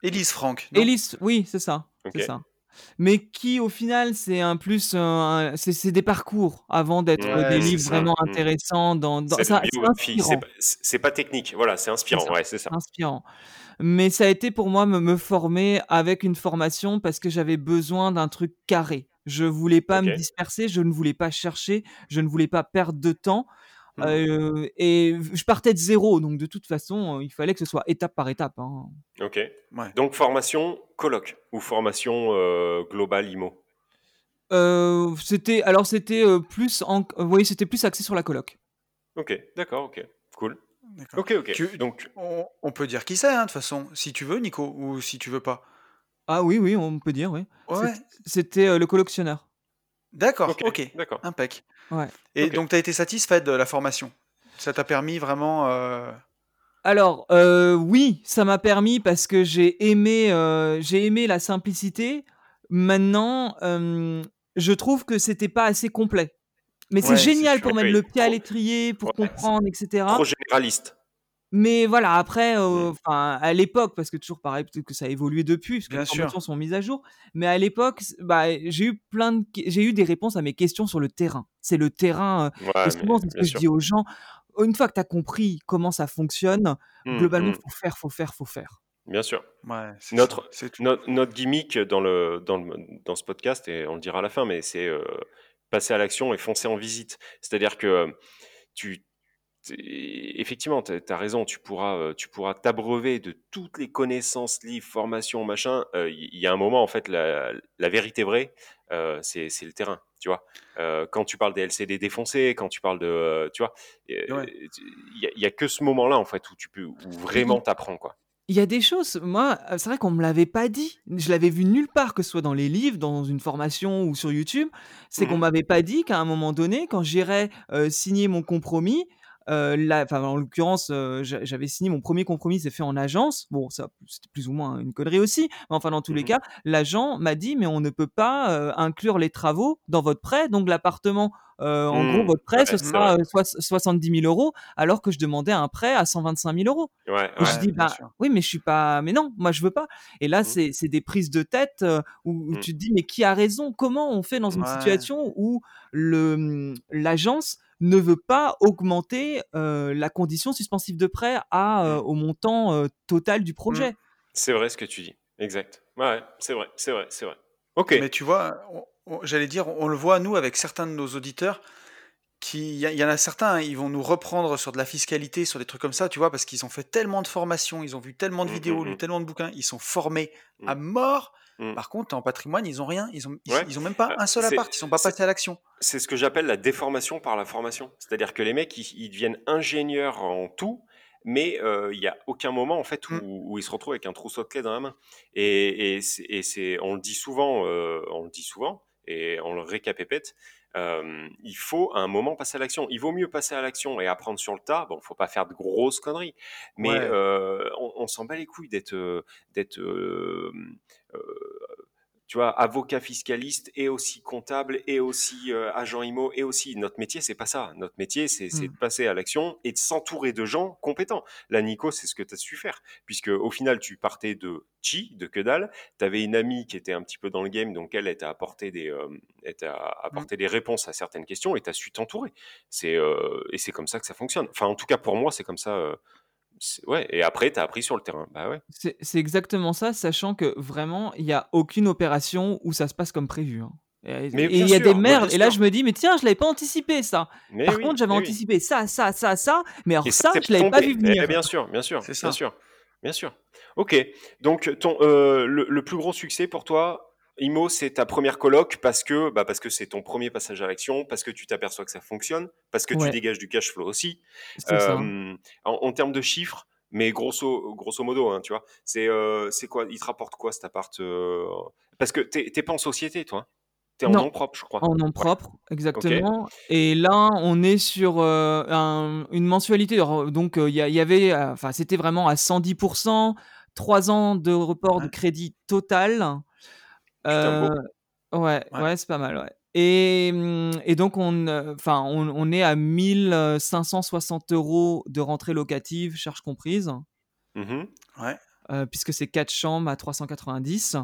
Élise Franck. non? Élise, oui, c'est ça, Ok. c'est ça. Mais qui, au final, c'est un plus, un- c'est c'est des parcours avant d'être Ouais, des c'est livres ça. vraiment Mm. intéressants. Dans, dans- C'est ça, c'est biographie, c'est inspirant, pas, c'est- c'est pas technique, voilà, c'est c'est inspirant, ça, ouais, c'est ça. inspirant. Mais ça a été pour moi me, me former avec une formation parce que j'avais besoin d'un truc carré. Je voulais pas Ok. me disperser, je ne voulais pas chercher, je ne voulais pas perdre de temps. Mm. euh, et je partais de zéro, donc de toute façon, euh, il fallait que ce soit étape par étape. hein. Ok. Ouais. Donc formation colloque ou formation euh, globale IMO. Euh, c'était alors c'était euh, plus en, oui, c'était plus axé sur la coloc. Ok, d'accord, ok, cool. Ok, ok. Tu- Donc, On, on peut dire qui c'est, hein, de toute façon, si tu veux, Nico, ou si tu veux pas. Ah oui, oui, on peut dire, oui. Ouais. C'était euh, le collectionneur. D'accord, ok, ok. d'accord. Impec. Ouais. Et donc, tu as été satisfaite de la formation? Ça t'a permis vraiment. euh, Alors, euh, oui, ça m'a permis parce que j'ai aimé, euh, j'ai aimé la simplicité. Maintenant, euh, je trouve que c'était pas assez complet. Mais c'est Ouais, c'est génial pour mettre le pied à l'étrier, pour ouais, comprendre, etc. Trop généraliste. Mais voilà, après, euh, Mm. enfin, à l'époque, parce que toujours pareil, peut-être que ça a évolué depuis, parce que Bien les sûr. formations sont mises à jour. Mais à l'époque, bah, j'ai eu plein de, j'ai eu des réponses à mes questions sur le terrain. C'est le terrain. euh, Ouais, souvent, c'est ce que je dis aux gens. Une fois que tu as compris comment ça fonctionne, Mm, globalement, mm, faut faire, faut faire, faut faire. bien sûr. Ouais, c'est Notre-. Notre, notre gimmick dans, le, dans, le, dans ce podcast, et on le dira à la fin, mais c'est euh, passer à l'action et foncer en visite. C'est-à-dire que tu, effectivement, tu as raison, tu pourras euh, tu pourras t'abreuver de toutes les connaissances, livres, formations, machin. Euh, Il y, y a un moment, en fait, la, la vérité vraie, euh, c'est le terrain, tu vois. Euh, quand tu parles des LCD défoncés, quand tu parles de, tu vois, il Ouais. y, a- y a que ce moment-là, en fait, où tu peux, où vraiment t'apprends, quoi. Il y a des choses, moi, c'est vrai qu'on me l'avait pas dit. Je l'avais vu nulle part, que ce soit dans les livres, dans une formation ou sur YouTube. C'est qu'on Mhm. m'avait pas dit qu'à un moment donné, quand j'irais signer mon compromis, euh, là, en l'occurrence, euh, j'a- j'avais signé mon premier compromis, c'est fait en agence. Bon, ça, c'était plus ou moins une connerie aussi. Mais enfin, dans tous les Mhm. cas, l'agent m'a dit, mais on ne peut pas euh, inclure les travaux dans votre prêt. Donc, l'appartement, euh, en gros, Mhm. votre prêt, Ouais, ce sera vrai. euh, soix- 70 000 euros, alors que je demandais un prêt à 125 000 euros. Ouais, Et ouais. je dis, bah sûr. oui, mais je suis pas. Mais non, moi je veux pas. Et là, Mhm. c'est des prises de tête euh, où, où tu te dis, mais qui a raison? Comment on fait dans une situation où l'agence ne veut pas augmenter euh, la condition suspensive de prêt à, euh, Mhm. au montant euh, total du projet C'est vrai ce que tu dis. Exact. Ouais, c'est vrai, c'est vrai, c'est vrai. Ok. Mais tu vois, j'allais dire, on le voit, nous, avec certains de nos auditeurs, qui, il y, en a certains, hein, ils vont nous reprendre sur de la fiscalité, sur des trucs comme ça, tu vois, parce qu'ils ont fait tellement de formations, ils ont vu tellement de Mmh, vidéos, mmh, lu mmh. tellement de bouquins, ils sont formés à Mmh. mort. Mmh. Par contre, en patrimoine, ils ont rien, ils ont, ils, Ouais. ils ont même pas Euh, un seul appart, ils sont pas passés à l'action. C'est ce que j'appelle la déformation par la formation. C'est-à-dire que les mecs, ils, ils deviennent ingénieurs en tout, mais euh, il y a aucun moment en fait où, Mm. où ils se retrouvent avec un trousseau de clés dans la main. Et, et c'est- on le dit souvent, euh, on le dit souvent, et on le récapépète. euh, il faut à un moment passer à l'action. Il vaut mieux passer à l'action et apprendre sur le tas. Bon, faut pas faire de grosses conneries, mais Ouais. euh, on, on s'en bat les couilles d'être, euh, d'être, euh, euh, tu vois, avocat fiscaliste et aussi comptable et aussi euh, agent IMO et aussi notre métier, c'est pas ça. Notre métier, c'est c'est Mm. de passer à l'action et de s'entourer de gens compétents. Là, Nico, c'est ce que tu as su faire, puisque au final, tu partais de chi, de que dalle. Tu avais une amie qui était un petit peu dans le game, donc elle, elle t'a apporté des, euh, elle t'a apporté des réponses à certaines questions et tu as su t'entourer. Euh, et c'est comme ça que ça fonctionne. Enfin, en tout cas pour moi, c'est comme ça. Ouais. Et après, tu as appris sur le terrain. Bah ouais. C'est c'est exactement ça, sachant que vraiment, il n'y a aucune opération où ça se passe comme prévu. hein. Et il y a sûr, des mais merdes, et là je me dis, mais tiens, je l'avais pas anticipé ça. Mais Par oui, contre, j'avais oui. anticipé ça, ça, ça, ça, ça, mais alors Et ça, c'est je l'avais pas vu Eh, venir. bien sûr, bien sûr, C'est bien ça. sûr, bien sûr. Ok. Donc ton euh, le, le plus gros succès pour toi, Imo, c'est ta première coloc parce que bah parce que c'est ton premier passage à l'action, parce que tu t'aperçois que ça fonctionne, parce que tu dégages du cash flow aussi. Euh, en, en termes de chiffres, mais grosso grosso modo, hein, tu vois, c'est euh, c'est quoi Il te rapporte quoi cet appart euh, Parce que t'es t'es pas en société, toi. hein T'es en Non, nom propre, je crois. en nom propre, exactement. Et là, on est sur euh, un- une mensualité. Donc, euh, il y, avait, euh, enfin, c'était vraiment à 110%, 3 ans de report de crédit total. Putain, beau. Euh, ouais, Ouais. ouais, c'est pas mal, ouais. Et, hum, et donc, on, euh, enfin, on, on est à 1560 euros de rentrée locative, charges comprises. Ouais. euh, puisque c'est 4 chambres à 390.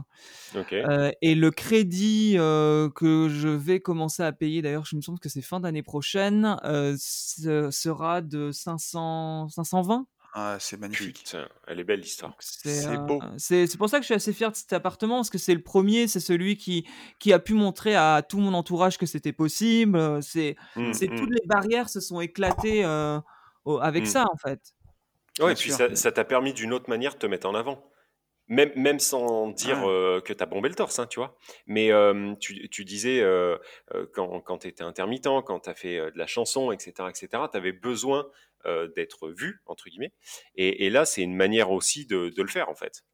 Ok. Euh, et le crédit euh, que je vais commencer à payer, d'ailleurs, je me semble que c'est fin d'année prochaine, euh, ce- sera de 500, 520. Ah, c'est magnifique. Putain, elle est belle l'histoire. C'est euh, beau. c'est pour ça que je suis assez fier de cet appartement parce que c'est le premier, c'est celui qui qui a pu montrer à tout mon entourage que c'était possible. euh, C'est c'est hum, toutes les barrières se sont éclatées euh, avec hum. ça en fait. Ouais, et puis sûr. ça t'a permis d'une autre manière de te mettre en avant. Même, même sans dire Ouais. euh, que tu as bombé le torse, hein, tu vois. Mais euh, tu, tu disais, euh, quand, quand tu étais intermittent, quand tu as fait de la chanson, etc., etc., tu avais besoin d'être vu, entre guillemets. Et, et là, c'est une manière aussi de, de le faire, en fait.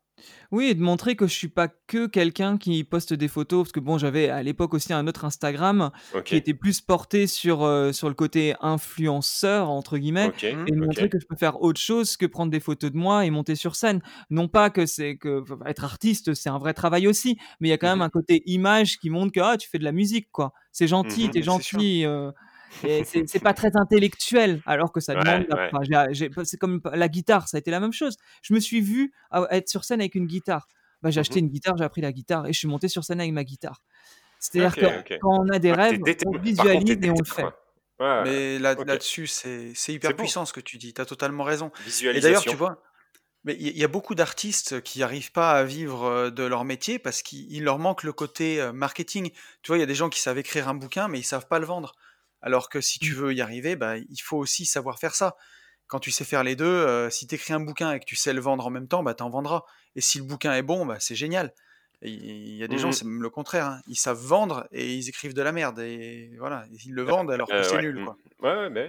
Oui, et de montrer que je suis pas que quelqu'un qui poste des photos, parce que bon, j'avais à l'époque aussi un autre Instagram Ok, qui était plus porté sur, euh, sur le côté influenceur, entre guillemets, ok, et de ok. montrer que je peux faire autre chose que prendre des photos de moi et monter sur scène. Non pas que c'est que enfin, être artiste, c'est un vrai travail aussi, mais il y a quand même Mhm, un côté image qui montre que ah, tu fais de la musique, quoi. C'est gentil, mhm. t'es Mais c'est sûr. gentil. euh, c'est pas très intellectuel, alors que ça demande. Ouais, la- ouais. c'est comme la guitare, ça a été la même chose. Je me suis vu à- être sur scène avec une guitare. Bah, j'ai acheté Mhm. une guitare, j'ai appris la guitare et je suis monté sur scène avec ma guitare. C'est-à-dire Ok, que quand on a des Ouais, t'es rêves, on contre, visualise et on le fait. Ouais, Mais là, ok. là-dessus, c'est c'est hyper puissant ce que tu dis. Tu as totalement raison. Et d'ailleurs, tu vois, mais il y, a beaucoup d'artistes qui n'arrivent pas à vivre euh, de leur métier parce qu'il il leur manque le côté euh, marketing. Tu vois, il y a des gens qui savent écrire un bouquin, mais ils savent pas le vendre. Alors que si tu Mm. veux y arriver, bah, il faut aussi savoir faire ça. Quand tu sais faire les deux, euh, si tu écris un bouquin et que tu sais le vendre en même temps, bah, tu en vendras. Et si le bouquin est bon, bah, c'est génial. Il y a des gens, Mhm. c'est même le contraire. hein. Ils savent vendre et ils écrivent de la merde. Et voilà, ils le Euh, vendent alors que euh, c'est ouais. nul. mm. Quoi. Ouais, ouais, mais,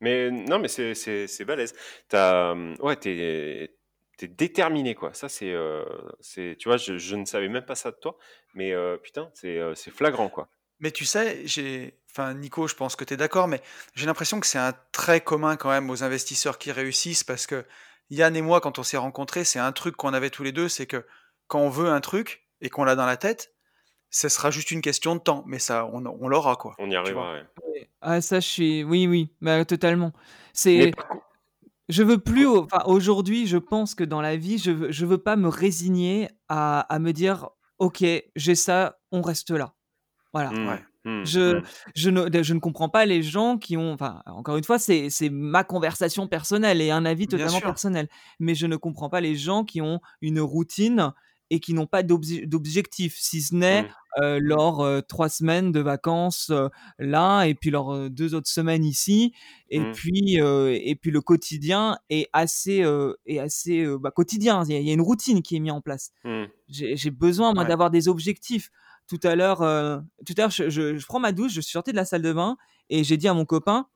mais non, mais c'est, c'est, c'est balèze. T'as, hum, ouais, t'es, t'es déterminé, quoi. Ça, c'est, euh, c'est, tu vois, je, je ne savais même pas ça de toi, mais euh, putain, c'est, euh, c'est flagrant, quoi. Mais tu sais, j'ai, enfin Nico, je pense que tu es d'accord, mais j'ai l'impression que c'est un trait commun quand même aux investisseurs qui réussissent parce que Yann et moi, quand on s'est rencontrés, c'est un truc qu'on avait tous les deux, c'est que quand on veut un truc et qu'on l'a dans la tête, ce sera juste une question de temps, mais ça, on, on l'aura quoi. On y arrivera, ouais. Ah, ça, je suis. Oui, oui, bah, totalement. C'est. Je veux plus. Enfin, aujourd'hui, je pense que dans la vie, je veux, je veux pas me résigner à, à me dire, ok, j'ai ça, on reste là. Voilà. Ouais. Hum, Je, je, ne, je ne comprends pas les gens qui ont, enfin, encore une fois, c'est ma conversation personnelle et un avis totalement personnel. Mais je ne comprends pas les gens qui ont une routine et qui n'ont pas d'objectif, si ce n'est Mmh. euh, leurs euh, trois semaines de vacances euh, là, et puis leurs deux autres semaines ici, et Mmh. puis et puis le quotidien est assez est assez bah, quotidien. Il y, a, il y a une routine qui est mise en place. Mmh. J'ai j'ai besoin moi Ouais. d'avoir des objectifs. Tout à l'heure, euh, tout à l'heure, je, je- je prends ma douche, je suis sorti de la salle de bain et j'ai dit à mon copain,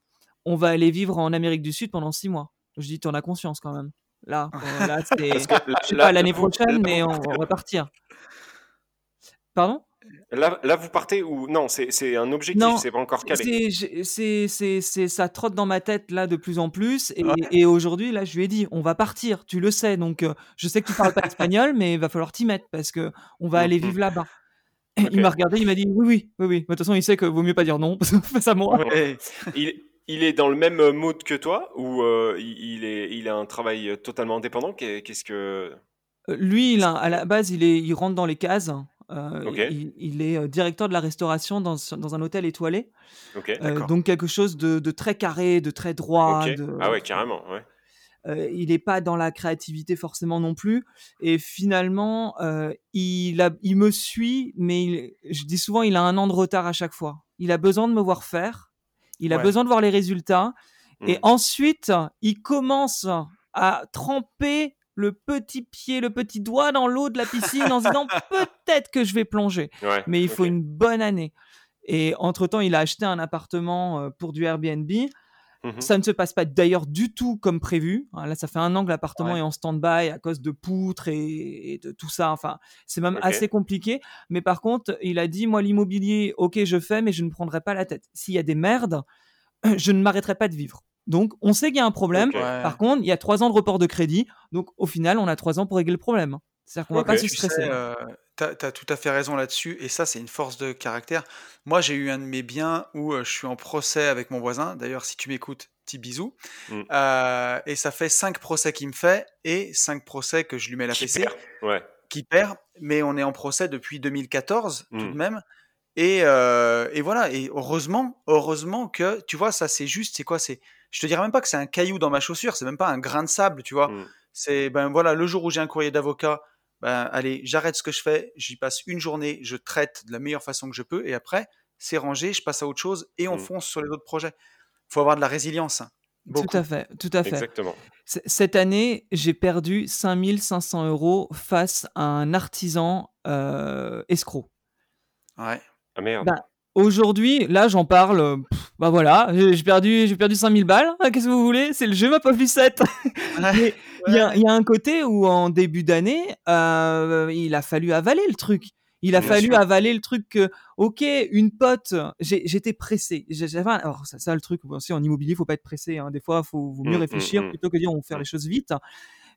on va aller vivre en Amérique du Sud pendant six mois. Je dis, t'en as conscience quand même. Là, euh, là, c'est, je sais pas, l'année prochaine, mais on, va partir. Pardon? Là, là, vous partez ou non C'est c'est un objectif, c'est pas encore calé. c'est, ça trotte dans ma tête là de plus en plus. Et, Ouais. et aujourd'hui, là, je lui ai dit, on va partir. Tu le sais, donc euh, je sais que tu parles pas espagnol, mais il va falloir t'y mettre parce que on va aller Mhm. vivre là-bas. Il m'a regardé, il m'a dit, oui, oui, oui, oui. De toute façon, il sait que vaut mieux pas dire non face à moi. Ouais. Il, il est dans le même mood que toi ou euh, il, est, il a un travail totalement indépendant? Qu'est- Qu'est-ce que. Euh, Lui, il a- à la base, il, est, il rentre dans les cases. Euh, il, il est directeur de la restauration dans, dans un hôtel étoilé. Euh, donc quelque chose de, de très carré, de très droit. de- Ah ouais, carrément. Ouais. Euh, il n'est pas dans la créativité forcément non plus. Et finalement, euh, il, a, il me suit, mais il- je dis souvent, il a un an de retard à chaque fois. Il a besoin de me voir faire. Il a Ouais. besoin de voir les résultats. Et Mm. ensuite, il commence à tremper le petit pied, le petit doigt dans l'eau de la piscine en se disant peut-être que je vais plonger. Ouais. Mais il faut une bonne année. Et entre-temps, il a acheté un appartement euh, pour du Airbnb. Mhm. Ça ne se passe pas d'ailleurs du tout comme prévu. Hein, Là, ça fait un an que l'appartement Ouais. est en stand-by à cause de poutres et, et de tout ça. Enfin, c'est même assez compliqué. Mais par contre, il a dit, moi, l'immobilier, ok, je fais, mais je ne prendrai pas la tête. S'il y a des merdes, je ne m'arrêterai pas de vivre. Donc, on sait qu'il y a un problème. Par contre, il y a trois ans de report de crédit. Donc, au final, on a trois ans pour régler le problème. C'est-à-dire qu'on va Ok. pas se stresser. sais, euh, t'as, t'as tout à fait raison là-dessus, et ça, c'est une force de caractère. Moi, j'ai eu un de mes biens où euh, je suis en procès avec mon voisin. D'ailleurs, si tu m'écoutes, petit bisou. Mm. Euh, et ça fait cinq procès qu'il me fait et cinq procès que je lui mets la Qui fessée, perd Ouais. qui perd. Mais on est en procès depuis 2014 tout Mm. de même. Et, euh, et voilà. Et heureusement, heureusement que tu vois, ça, c'est juste. C'est quoi C'est, je te dirais même pas que c'est un caillou dans ma chaussure. C'est même pas un grain de sable, tu vois. Mm. C'est ben voilà, le jour où j'ai un courrier d'avocat, ben allez, j'arrête ce que je fais, j'y passe une journée, je traite de la meilleure façon que je peux, et après, c'est rangé, je passe à autre chose et on Mm. fonce sur les autres projets. faut avoir de la résilience. hein. Beaucoup. Tout à fait, tout à fait. Exactement. C- Cette année, j'ai perdu 5500 euros face à un artisan euh, escroc. Ouais. Ah merde. Bah, Aujourd'hui, là, j'en parle. euh, pff, bah voilà, j'ai perdu, j'ai perdu 5000 balles. Ah, Qu'est-ce que vous voulez? C'est le jeu, ma pauvre Lucette. Il y, a- il y a un côté où, en début d'année, euh, il a fallu avaler le truc. Il a Bien fallu sûr. avaler le truc que, ok, une pote, j'étais pressé. J'avais Alors, ça, ça, le truc, aussi en immobilier, faut pas être pressé. hein. Des fois, il faut vaut mieux Mm, réfléchir mm, mm. plutôt que dire on va faire les choses vite.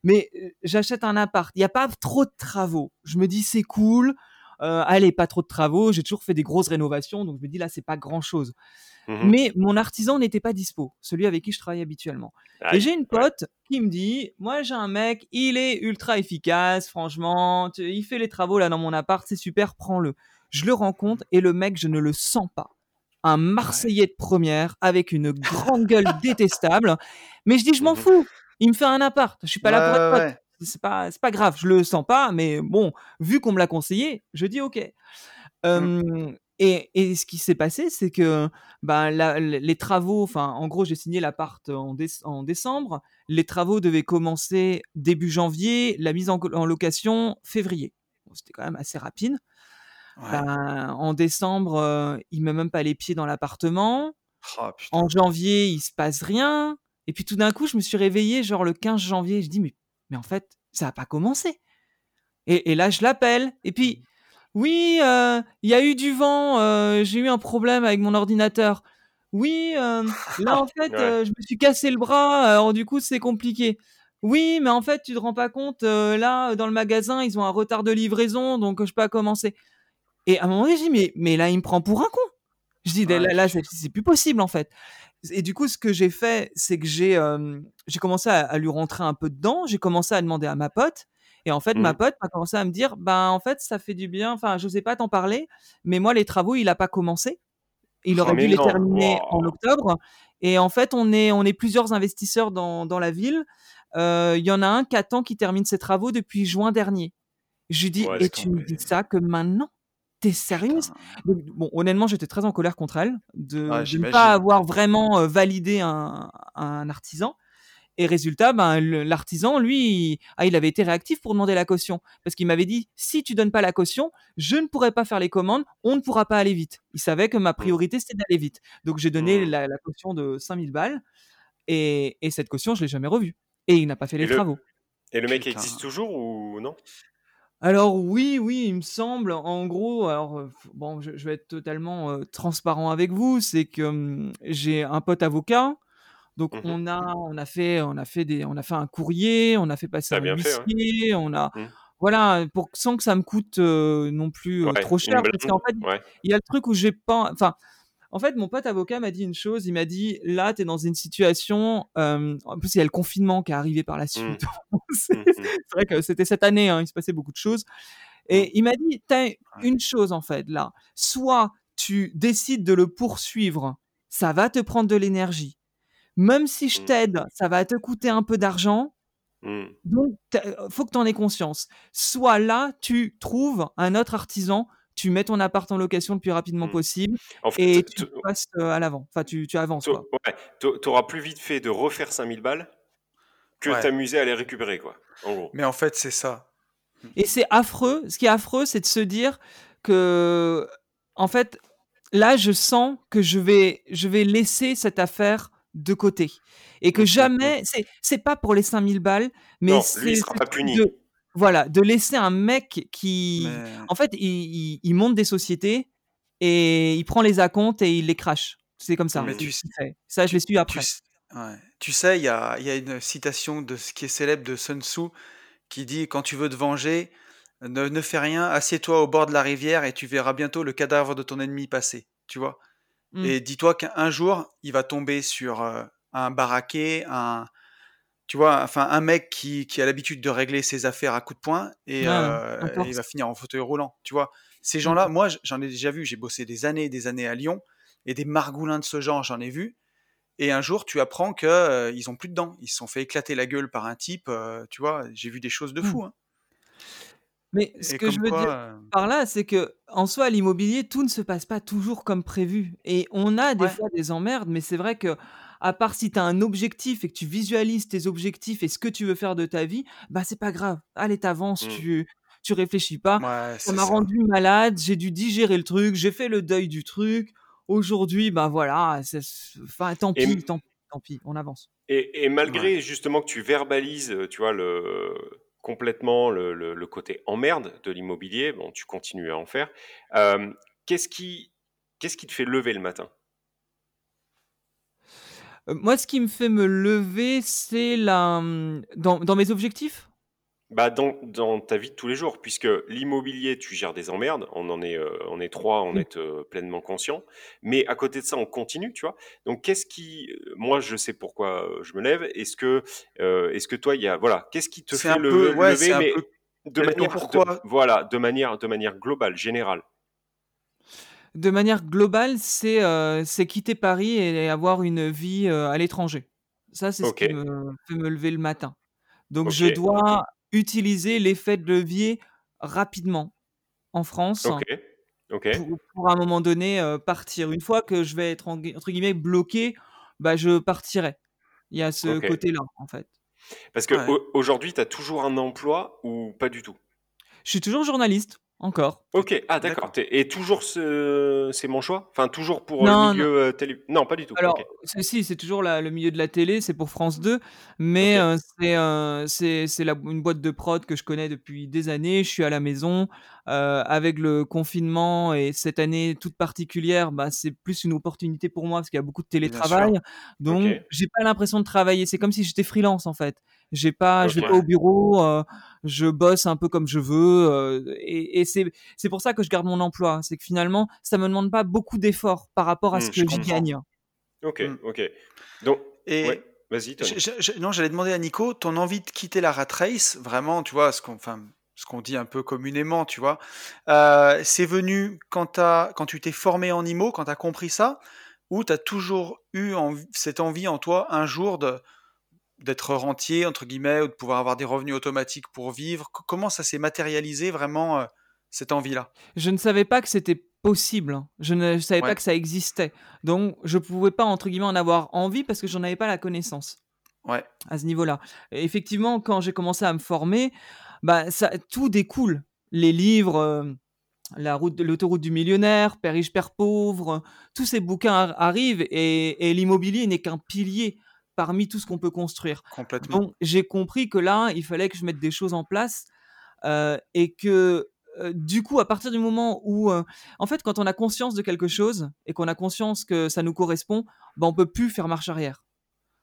Mais euh, j'achète un appart, il n'y a pas trop de travaux. Je me dis, c'est cool. Euh, allez, pas trop de travaux. J'ai toujours fait des grosses rénovations, donc je me dis là, c'est pas grand chose. Mhm. Mais mon artisan n'était pas dispo, celui avec qui je travaille habituellement. Et j'ai une pote qui me dit Moi, j'ai un mec, il est ultra efficace, franchement, tu- il fait les travaux là dans mon appart, c'est super, prends-le. Je le rencontre et le mec, je ne le sens pas. Un Marseillais de première avec une grande gueule détestable. Mais je dis Je m'en Mhm. fous, il me fait un appart, je suis pas là pour être pote. C'est pas, c'est pas grave, je le sens pas, mais bon, vu qu'on me l'a conseillé, je dis ok. Euh, et, et ce qui s'est passé, c'est que ben, la- les travaux, enfin, en gros, j'ai signé l'appart en, déce- en décembre. Les travaux devaient commencer début janvier, la mise en, en location février. Bon, C'était quand même assez rapide. Ouais. Ben, en décembre, euh, il met même pas les pieds dans l'appartement. Oh. En janvier, il se passe rien. Et puis tout d'un coup, je me suis réveillé, genre le 15 janvier. Je dis, mais, mais en fait, ça n'a pas commencé. Et, et là, je l'appelle. Et puis, oui, euh, il y a eu du vent. euh, J'ai eu un problème avec mon ordinateur. Oui, euh, là, en fait, Ouais. je me suis cassé le bras. Alors, du coup, c'est compliqué. Oui, mais en fait, tu te rends pas compte. là, dans le magasin, ils ont un retard de livraison, donc je peux pas commencer. Et à un moment donné, je dis, mais, mais là, il me prend pour un con. Je dis, Ouais, là, là, c'est plus possible, en fait. Et du coup, ce que j'ai fait, c'est que j'ai euh, j'ai commencé à, à lui rentrer un peu dedans. J'ai commencé à demander à ma pote. Et en fait, ma Mhm. pote m'a commencé à me dire, ben, en fait, ça fait du bien. Enfin, je sais pas t'en parler, mais moi, les travaux, il a pas commencé. Il Oh, aurait dû les non. terminer en octobre. Et en fait, on est, on est plusieurs investisseurs dans, dans la ville. Euh, Il y en a un qui attend qu'il termine ses travaux depuis juin dernier. Je lui dis Ouais, «Et tu me dis ça que maintenant? Sérieuse?» Donc bon, honnêtement, j'étais très en colère contre elle de Ouais, de ne pas avoir vraiment, heu, validé un un artisan et résultat, ben, l'artisan lui, il ah, il avait été réactif pour demander la caution parce qu'il m'avait dit: «Si tu donnes pas la caution, je ne pourrai pas faire les commandes, on ne pourra pas aller vite». Il savait que ma Mmh. priorité, c'était d'aller vite. Donc j'ai donné Mmh. la la caution de 5 000 balles et et cette caution, je l'ai jamais revue et il n'a pas fait Et les le travaux. et le mec Putain. existe toujours ou non? Alors oui, oui, il me semble. En gros, alors, heu, f bon, je je vais être totalement, heu, transparent avec vous, c'est que, j'ai un pote avocat, donc Mmh mh. on a on a fait on a fait des on a fait un courrier, on a fait passer un bien fait, ouais. huissier, on a Mmh. voilà, pour sans que ça me coûte, non plus, Ouais, trop cher parce qu'en fait, ouais. il y a le truc où j'ai pas enfin, en fait, mon pote avocat m'a dit une chose, il m'a dit: «Là, tu es dans une situation», hem, en plus, il y a le confinement qui est arrivé par la Mmh. suite. C'est Mmh mh. c'est vrai que c'était cette année, hein, il se passait beaucoup de choses Mmh. et il m'a dit: «Tu as une chose en fait là, soit tu décides de le poursuivre, ça va te prendre de l'énergie. Même si je Mmh. t'aide, ça va te coûter un peu d'argent, Mmh. donc as faut que tu en aies conscience. Soit là, tu trouves un autre artisan, tu mets ton appart en location le plus rapidement Mmh. possible En fait, et tu passes, heu, à l'avant. Enfin, tu tu avances, tu quoi». ouais, tu tu auras plus vite fait de refaire 5 000 balles que Ouais. t'amuser à les récupérer, quoi, en gros. Mais en fait, c'est ça. Et c'est affreux. Ce qui est affreux, c'est de se dire que, en fait, là, je sens que je vais je vais laisser cette affaire de côté et que Mmh mh. Jamais c'est pas pour les 5 000 balles, mais Non, lui, c'est sera pas puni. de voilà, de laisser un mec qui Mais en fait, il il il monte des sociétés et il prend les acomptes et il les crache. C'est comme ça mais tu s qu'il fait. Ça, je tu l'ai su tu après. ouais. Tu sais, il y a il y a une citation de ce qui est célèbre de Sun Tzu qui dit: «Quand tu veux te venger, ne ne fais rien, assieds-toi au bord de la rivière et tu verras bientôt le cadavre de ton ennemi passer». Tu vois? Mmh. Et dis-toi qu'un jour, il va tomber sur, heu, un baraqué, un tu vois? Enfin, un mec qui qui a l'habitude de régler ses affaires à coups de poing et Ouais, heu, et il va finir en fauteuil roulant, tu vois? Ces Mmh. gens-là, moi, j'en ai déjà vu, j'ai bossé des années et des années à Lyon et des margoulins de ce genre, j'en ai vu et un jour, tu apprends que, heu, ils ont plus de dents. Ils se sont fait éclater la gueule par un type, heu, tu vois? J'ai vu des choses de Mmh. fou, hein. Mais ce Et que je veux dire quoi, heu par là, c'est qu'en soi, l'immobilier, tout ne se passe pas toujours comme prévu et on a des ouais, fois des emmerdes, mais c'est vrai que à part si tu as un objectif et que tu visualises tes objectifs et ce que tu veux faire de ta vie, bah, c'est pas grave. Allez, tu avances, Mmh. tu tu réfléchis pas. ouais, Ça m'a rendu malade, j'ai dû digérer le truc, j'ai fait le deuil du truc. Aujourd'hui, bah, voilà, enfin, tant pis, tant pis, tant pis, on avance. et et Ouais. malgré justement que tu verbalises, heu, tu vois, le complètement le le le côté emmerde de l'immobilier, bon, tu continues à en faire. Hem, qu'est-ce qui qu'est-ce qui te fait lever le matin? Heu, moi, ce qui me fait me lever, c'est la, mmh, dans dans mes objectifs? Bah, dans dans ta vie de tous les jours, puisque l'immobilier, tu gères des emmerdes, on en est, heu, on est 3 à en Mmh. être, heu, pleinement conscients. Mais à côté de ça, on continue, tu vois? Donc qu'est-ce qui, moi, je sais pourquoi, je me lève. Est-ce que, est-ce que toi, il y a voilà, qu'est-ce qui te fait un peu lever ouais, mais de est manière de voilà, de manière de manière globale, générale? De manière globale, c'est, heu, c'est quitter Paris et avoir une vie, heu, à l'étranger. Ça, c'est ce qui me fait me lever le matin. Donc je OK, dois utiliser l'effet de levier rapidement en France OK, OK, pour pour à un moment donné, heu, partir. Une fois que je vais être en gui entre guillemets «bloqué», bah, je partirai. Il y a ce OK. côté-là, en fait. Parce Ouais. qu'au aujourd'hui, tu as toujours un emploi ou pas du tout? Je suis toujours journaliste, encore. OK, ah d'accord, et toujours ce c'est mon choix? Enfin, toujours pour, heu, le non. milieu, heu, télé non, pas du tout? Alors, OK, c'est si, c'est toujours la le milieu de la télé, c'est pour France 2, mais heu, c'est, la une boîte de prod que je connais depuis des années. Je suis à la maison, avec le confinement et cette année toute particulière, bah, c'est plus une opportunité pour moi parce qu'il y a beaucoup de télétravail, donc j'ai pas l'impression de travailler. C'est comme si j'étais freelance, en fait. J'ai pas je vais pas au bureau, heu, je bosse un peu comme je veux, heu et et c'est c'est pour ça que je garde mon emploi. C'est que finalement, ça me demande pas beaucoup d'efforts par rapport à ce Mmh, je que j'y gagne. OK, Mmh. OK. Donc ouais, Et vas-y je Tony. je je non, j'allais demander à Nico, ton envie de quitter la rat race, vraiment, tu vois, ce qu'on enfin, ce qu'on dit un peu communément, tu vois? Heu, c'est venu quand tu quand tu t'es formé en IMO, quand tu as compris ça? Ou tu as toujours eu cette envie en toi, un jour, de d'être rentier, entre guillemets, ou de pouvoir avoir des revenus automatiques pour vivre? Co comment ça s'est matérialisé vraiment, heu, cette envie-là? Je ne savais pas que c'était possible, hein. Je ne savais pas que ça existait. Donc je pouvais pas, entre guillemets, «en avoir envie» parce que j'en avais pas la connaissance Ouais. à ce niveau-là. Effectivement, quand j'ai commencé à me former, bah, ça tout découle. Les livres, hem, la route de l'autoroute du millionnaire, Père riche, père pauvre, tous ces bouquins ar arrivent et et l'immobilier n'est qu'un pilier parmi tout ce qu'on peut construire. Complètement. Donc j'ai compris que là, il fallait que je mette des choses en place, heu et que, heu, du coup, à partir du moment où, heu en fait, quand on a conscience de quelque chose et qu'on a conscience que ça nous correspond, bah, on peut plus faire marche arrière.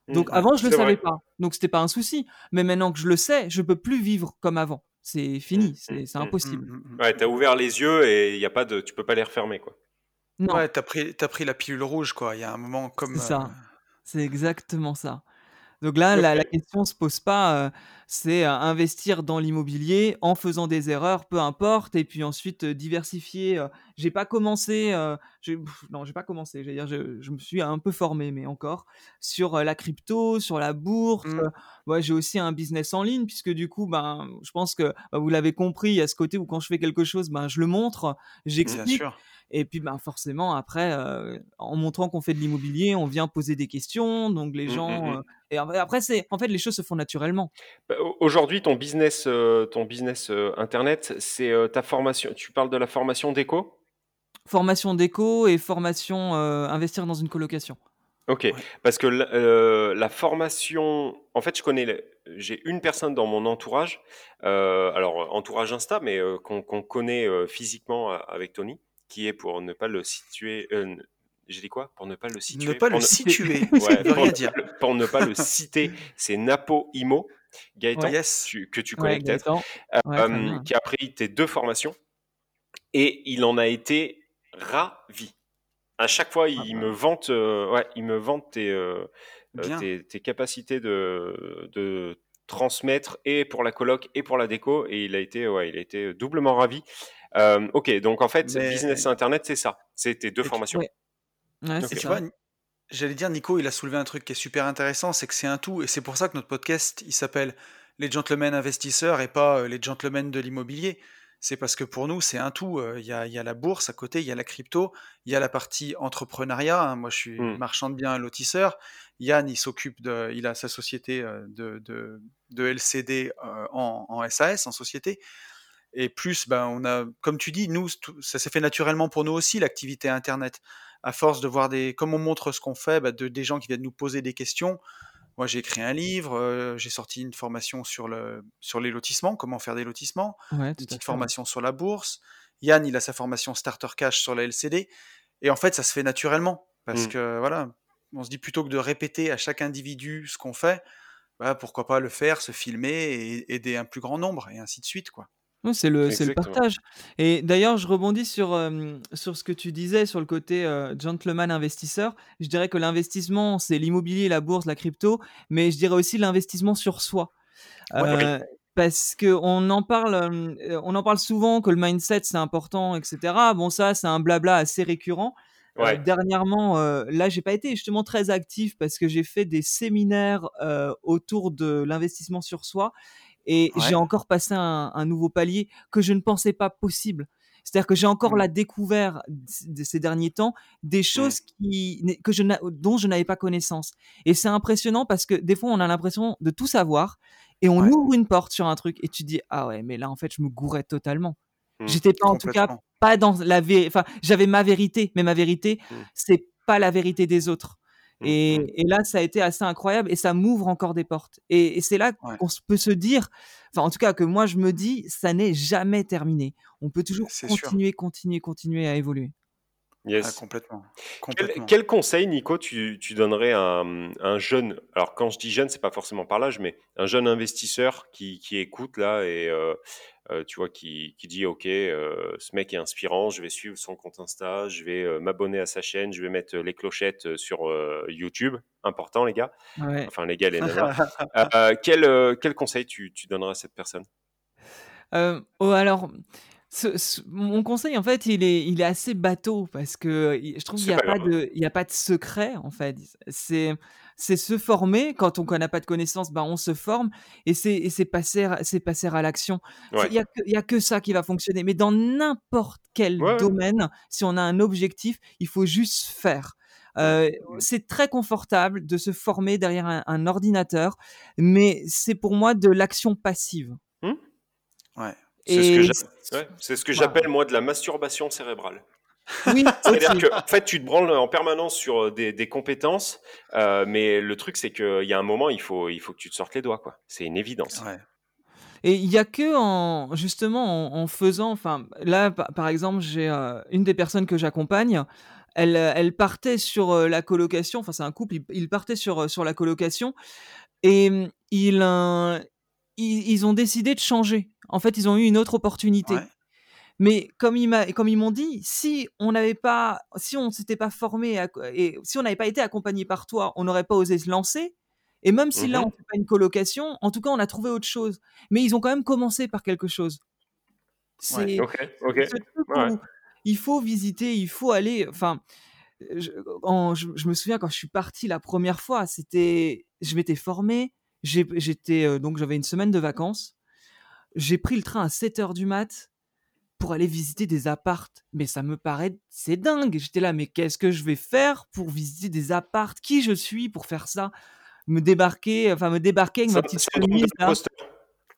Mmh, Donc avant, je le savais vrai. pas, donc c'était pas un souci. Mais maintenant que je le sais, je peux plus vivre comme avant. C'est Mmh, fini, mmh, c'est c'est impossible. Ouais, tu as ouvert les yeux et il y a pas de tu peux pas les refermer, quoi. Non, Ouais, tu as pris as pris la pilule rouge, quoi. Il y a un moment comme, ça, c'est exactement ça. Donc là, la la question se pose pas, c'est, investir dans l'immobilier en faisant des erreurs, peu importe et puis ensuite, diversifier, heu, j'ai pas commencé, heu, j'ai non, j'ai pas commencé, j'allais dire je je me suis un peu formé, mais encore, sur, la crypto, sur la bourse, mmh, ouais, j'ai aussi un business en ligne puisque du coup, ben, je pense que, bah, vous l'avez compris, a ce côté où quand je fais quelque chose, ben, je le montre, bien j'explique sûr. Et puis, ben, forcément après, heu, en montrant qu'on fait de l'immobilier, on vient poser des questions, donc les Mmh, mmh gens, mh. heu et après c'est en fait, les choses se font naturellement. Bah, au aujourd'hui, ton business, heu, ton business, internet, c'est, ta formation tu parles de la formation déco? Formation déco et formation, investir dans une colocation. OK, Ouais. parce que la formation en fait, je connais j'ai une personne dans mon entourage, alors entourage Insta, mais qu'on connaît, physiquement avec Tony, qui est pour ne pas le situer, heu, n j'ai dit quoi? Pour ne pas le Ne situer? pas le ne situer, ouais, ne pour rien ne pas dire. le pour ne pas le citer, c'est Napo Immo, Gaëtan, Ouais, Yes. tu que tu connais ouais, peut-être, bien. qui a pris tes 2 formations et il en a été ravi. À chaque fois, Ah il bah, me vante, heu, ouais, il me vante tes, Bien. tes tes capacités de de transmettre et pour la coloc et pour la déco et il a été, ouais, il a été doublement ravi. Hem, OK, donc en fait, business Mais internet, c'est ça, c'est tes 2 et tu formations? ouais, ouais, tu vois, j'allais dire Nico, il a soulevé un truc qui est super intéressant, c'est que c'est un tout et c'est pour ça que notre podcast, il s'appelle «Les gentlemen investisseurs» et pas, heu, «Les gentlemen de l'immobilier». C'est parce que pour nous, c'est un tout, heu, il y a il y a la bourse à côté, il y a la crypto, il y a la partie entrepreneuriat, hein. Moi, je suis Mmh. marchand de biens lotisseur. Yann, il s'occupe de il a sa société, de de de LCD, en SAS, en société et plus, ben, on a comme tu dis, nous, tout ça s'est fait naturellement pour nous aussi l'activité internet. À force de voir des comme on montre ce qu'on fait, bah, de des gens qui viennent nous poser des questions. Moi, j'ai écrit un livre, heu, j'ai sorti une formation sur le sur les lotissements, comment faire des lotissements, Ouais, une petite formation sur la bourse. Yann, il a sa formation starter cash sur la LCD et en fait, ça se fait naturellement parce Mmh. que voilà, on se dit plutôt que de répéter à chaque individu ce qu'on fait, bah, pourquoi pas le faire, se filmer et aider un plus grand nombre et ainsi de suite, quoi. C'est le c'est le Exactement. partage et d'ailleurs, je rebondis sur, ce que tu disais sur le côté, gentleman investisseur. Je dirais que l'investissement, c'est l'immobilier, la bourse, la crypto, mais je dirais aussi l'investissement sur soi. Ouais, parce qu'on en parle, on en parle souvent que le mindset, c'est important et cetera. Bon ça, c'est un blabla assez récurrent. Ouais. dernièrement, heu, là, j'ai pas été justement très actif parce que j'ai fait des séminaires, autour de l'investissement sur soi et j'ai encore passé un un nouveau palier que je ne pensais pas possible. C'est-à-dire que j'ai encore mmh, là découvert de ces derniers temps des choses qui que je dont je n'avais pas connaissance et c'est impressionnant parce que des fois, on a l'impression de tout savoir et on ouvre une porte sur un truc et tu dis: «Ah ouais, mais là, en fait, je me gourais totalement». Mmh. J'étais pas en tout cas pas dans la enfin, j'avais ma vérité, mais ma vérité, Mmh. c'est pas la vérité des autres. Et et là, ça a été assez incroyable et ça m'ouvre encore des portes et et c'est là Ouais, qu'on peut se dire enfin, en tout cas, que moi, je me dis: «Ça n'est jamais terminé». On peut toujours sûr. continuer, continuer, continuer à évoluer. Ah Yes. complètement, Quel complètement. quel conseil, Nico, tu tu donnerais à un un jeune alors quand je dis jeune, c'est pas forcément par l'âge, mais un jeune investisseur qui qui écoute là et heu heu, tu vois, qui qui dit: «OK, heu, ce mec est inspirant, je vais suivre son compte Insta, je vais, heu, m'abonner à sa chaîne, je vais mettre, les clochettes, sur, YouTube». Important les gars, Ouais. enfin les gars, les nanas. Quel, quel conseil tu tu donnerais à cette personne? Oh alors, ce ce mon conseil en fait, il est il est assez bateau parce que je trouve qu'il y C'est a pas pas grave. de il y a pas de secret en fait. C'est c'est se former. Quand on n'a pas de connaissances, bah, on se forme et c'est c'est passer c'est passer à l'action. Il y a que y a que ça qui va fonctionner. Mais dans n'importe quel domaine, si on a un objectif, il faut juste faire. Euh, c'est très confortable de se former derrière un, ordinateur, mais c'est pour moi de l'action passive. Mmh. Ouais. C'est ce que j'appelle moi de la masturbation cérébrale. Oui, C'est-à-dire que en fait, tu te branles en permanence sur euh, des, compétences, euh, mais le truc, c'est qu'il y a un moment, il faut, il faut que tu te sortes les doigts. quoi. C'est une évidence. Et il y a que en justement en, faisant, enfin là par, exemple, j'ai une des personnes que j'accompagne, elle, elle partait sur la colocation, enfin c'est un couple, ils, partaient sur, sur la colocation et ils, ils, ont décidé de changer. En fait, ils ont eu une autre opportunité. Mais comme ils m'ont dit, si on n'avait pas, si on s'était pas formé et si on n'avait pas été accompagné par toi, on n'aurait pas osé se lancer. Et même si là mmh on fait pas une colocation, en tout cas on a trouvé autre chose. Mais ils ont quand même commencé par quelque chose. C'est il faut visiter, il faut aller. Enfin, je, je, me souviens quand je suis parti la première fois, c'était, je m'étais formé, j'étais euh, donc j'avais une semaine de vacances. J'ai pris le train à 7 heures du mat pour aller visiter des appartes. Mais ça me paraît, c'est dingue. J'étais là, mais qu'est-ce que je vais faire pour visiter des appartes? Qui je suis pour faire ça? Me débarquer, enfin me débarquer avec ma petite chemise là.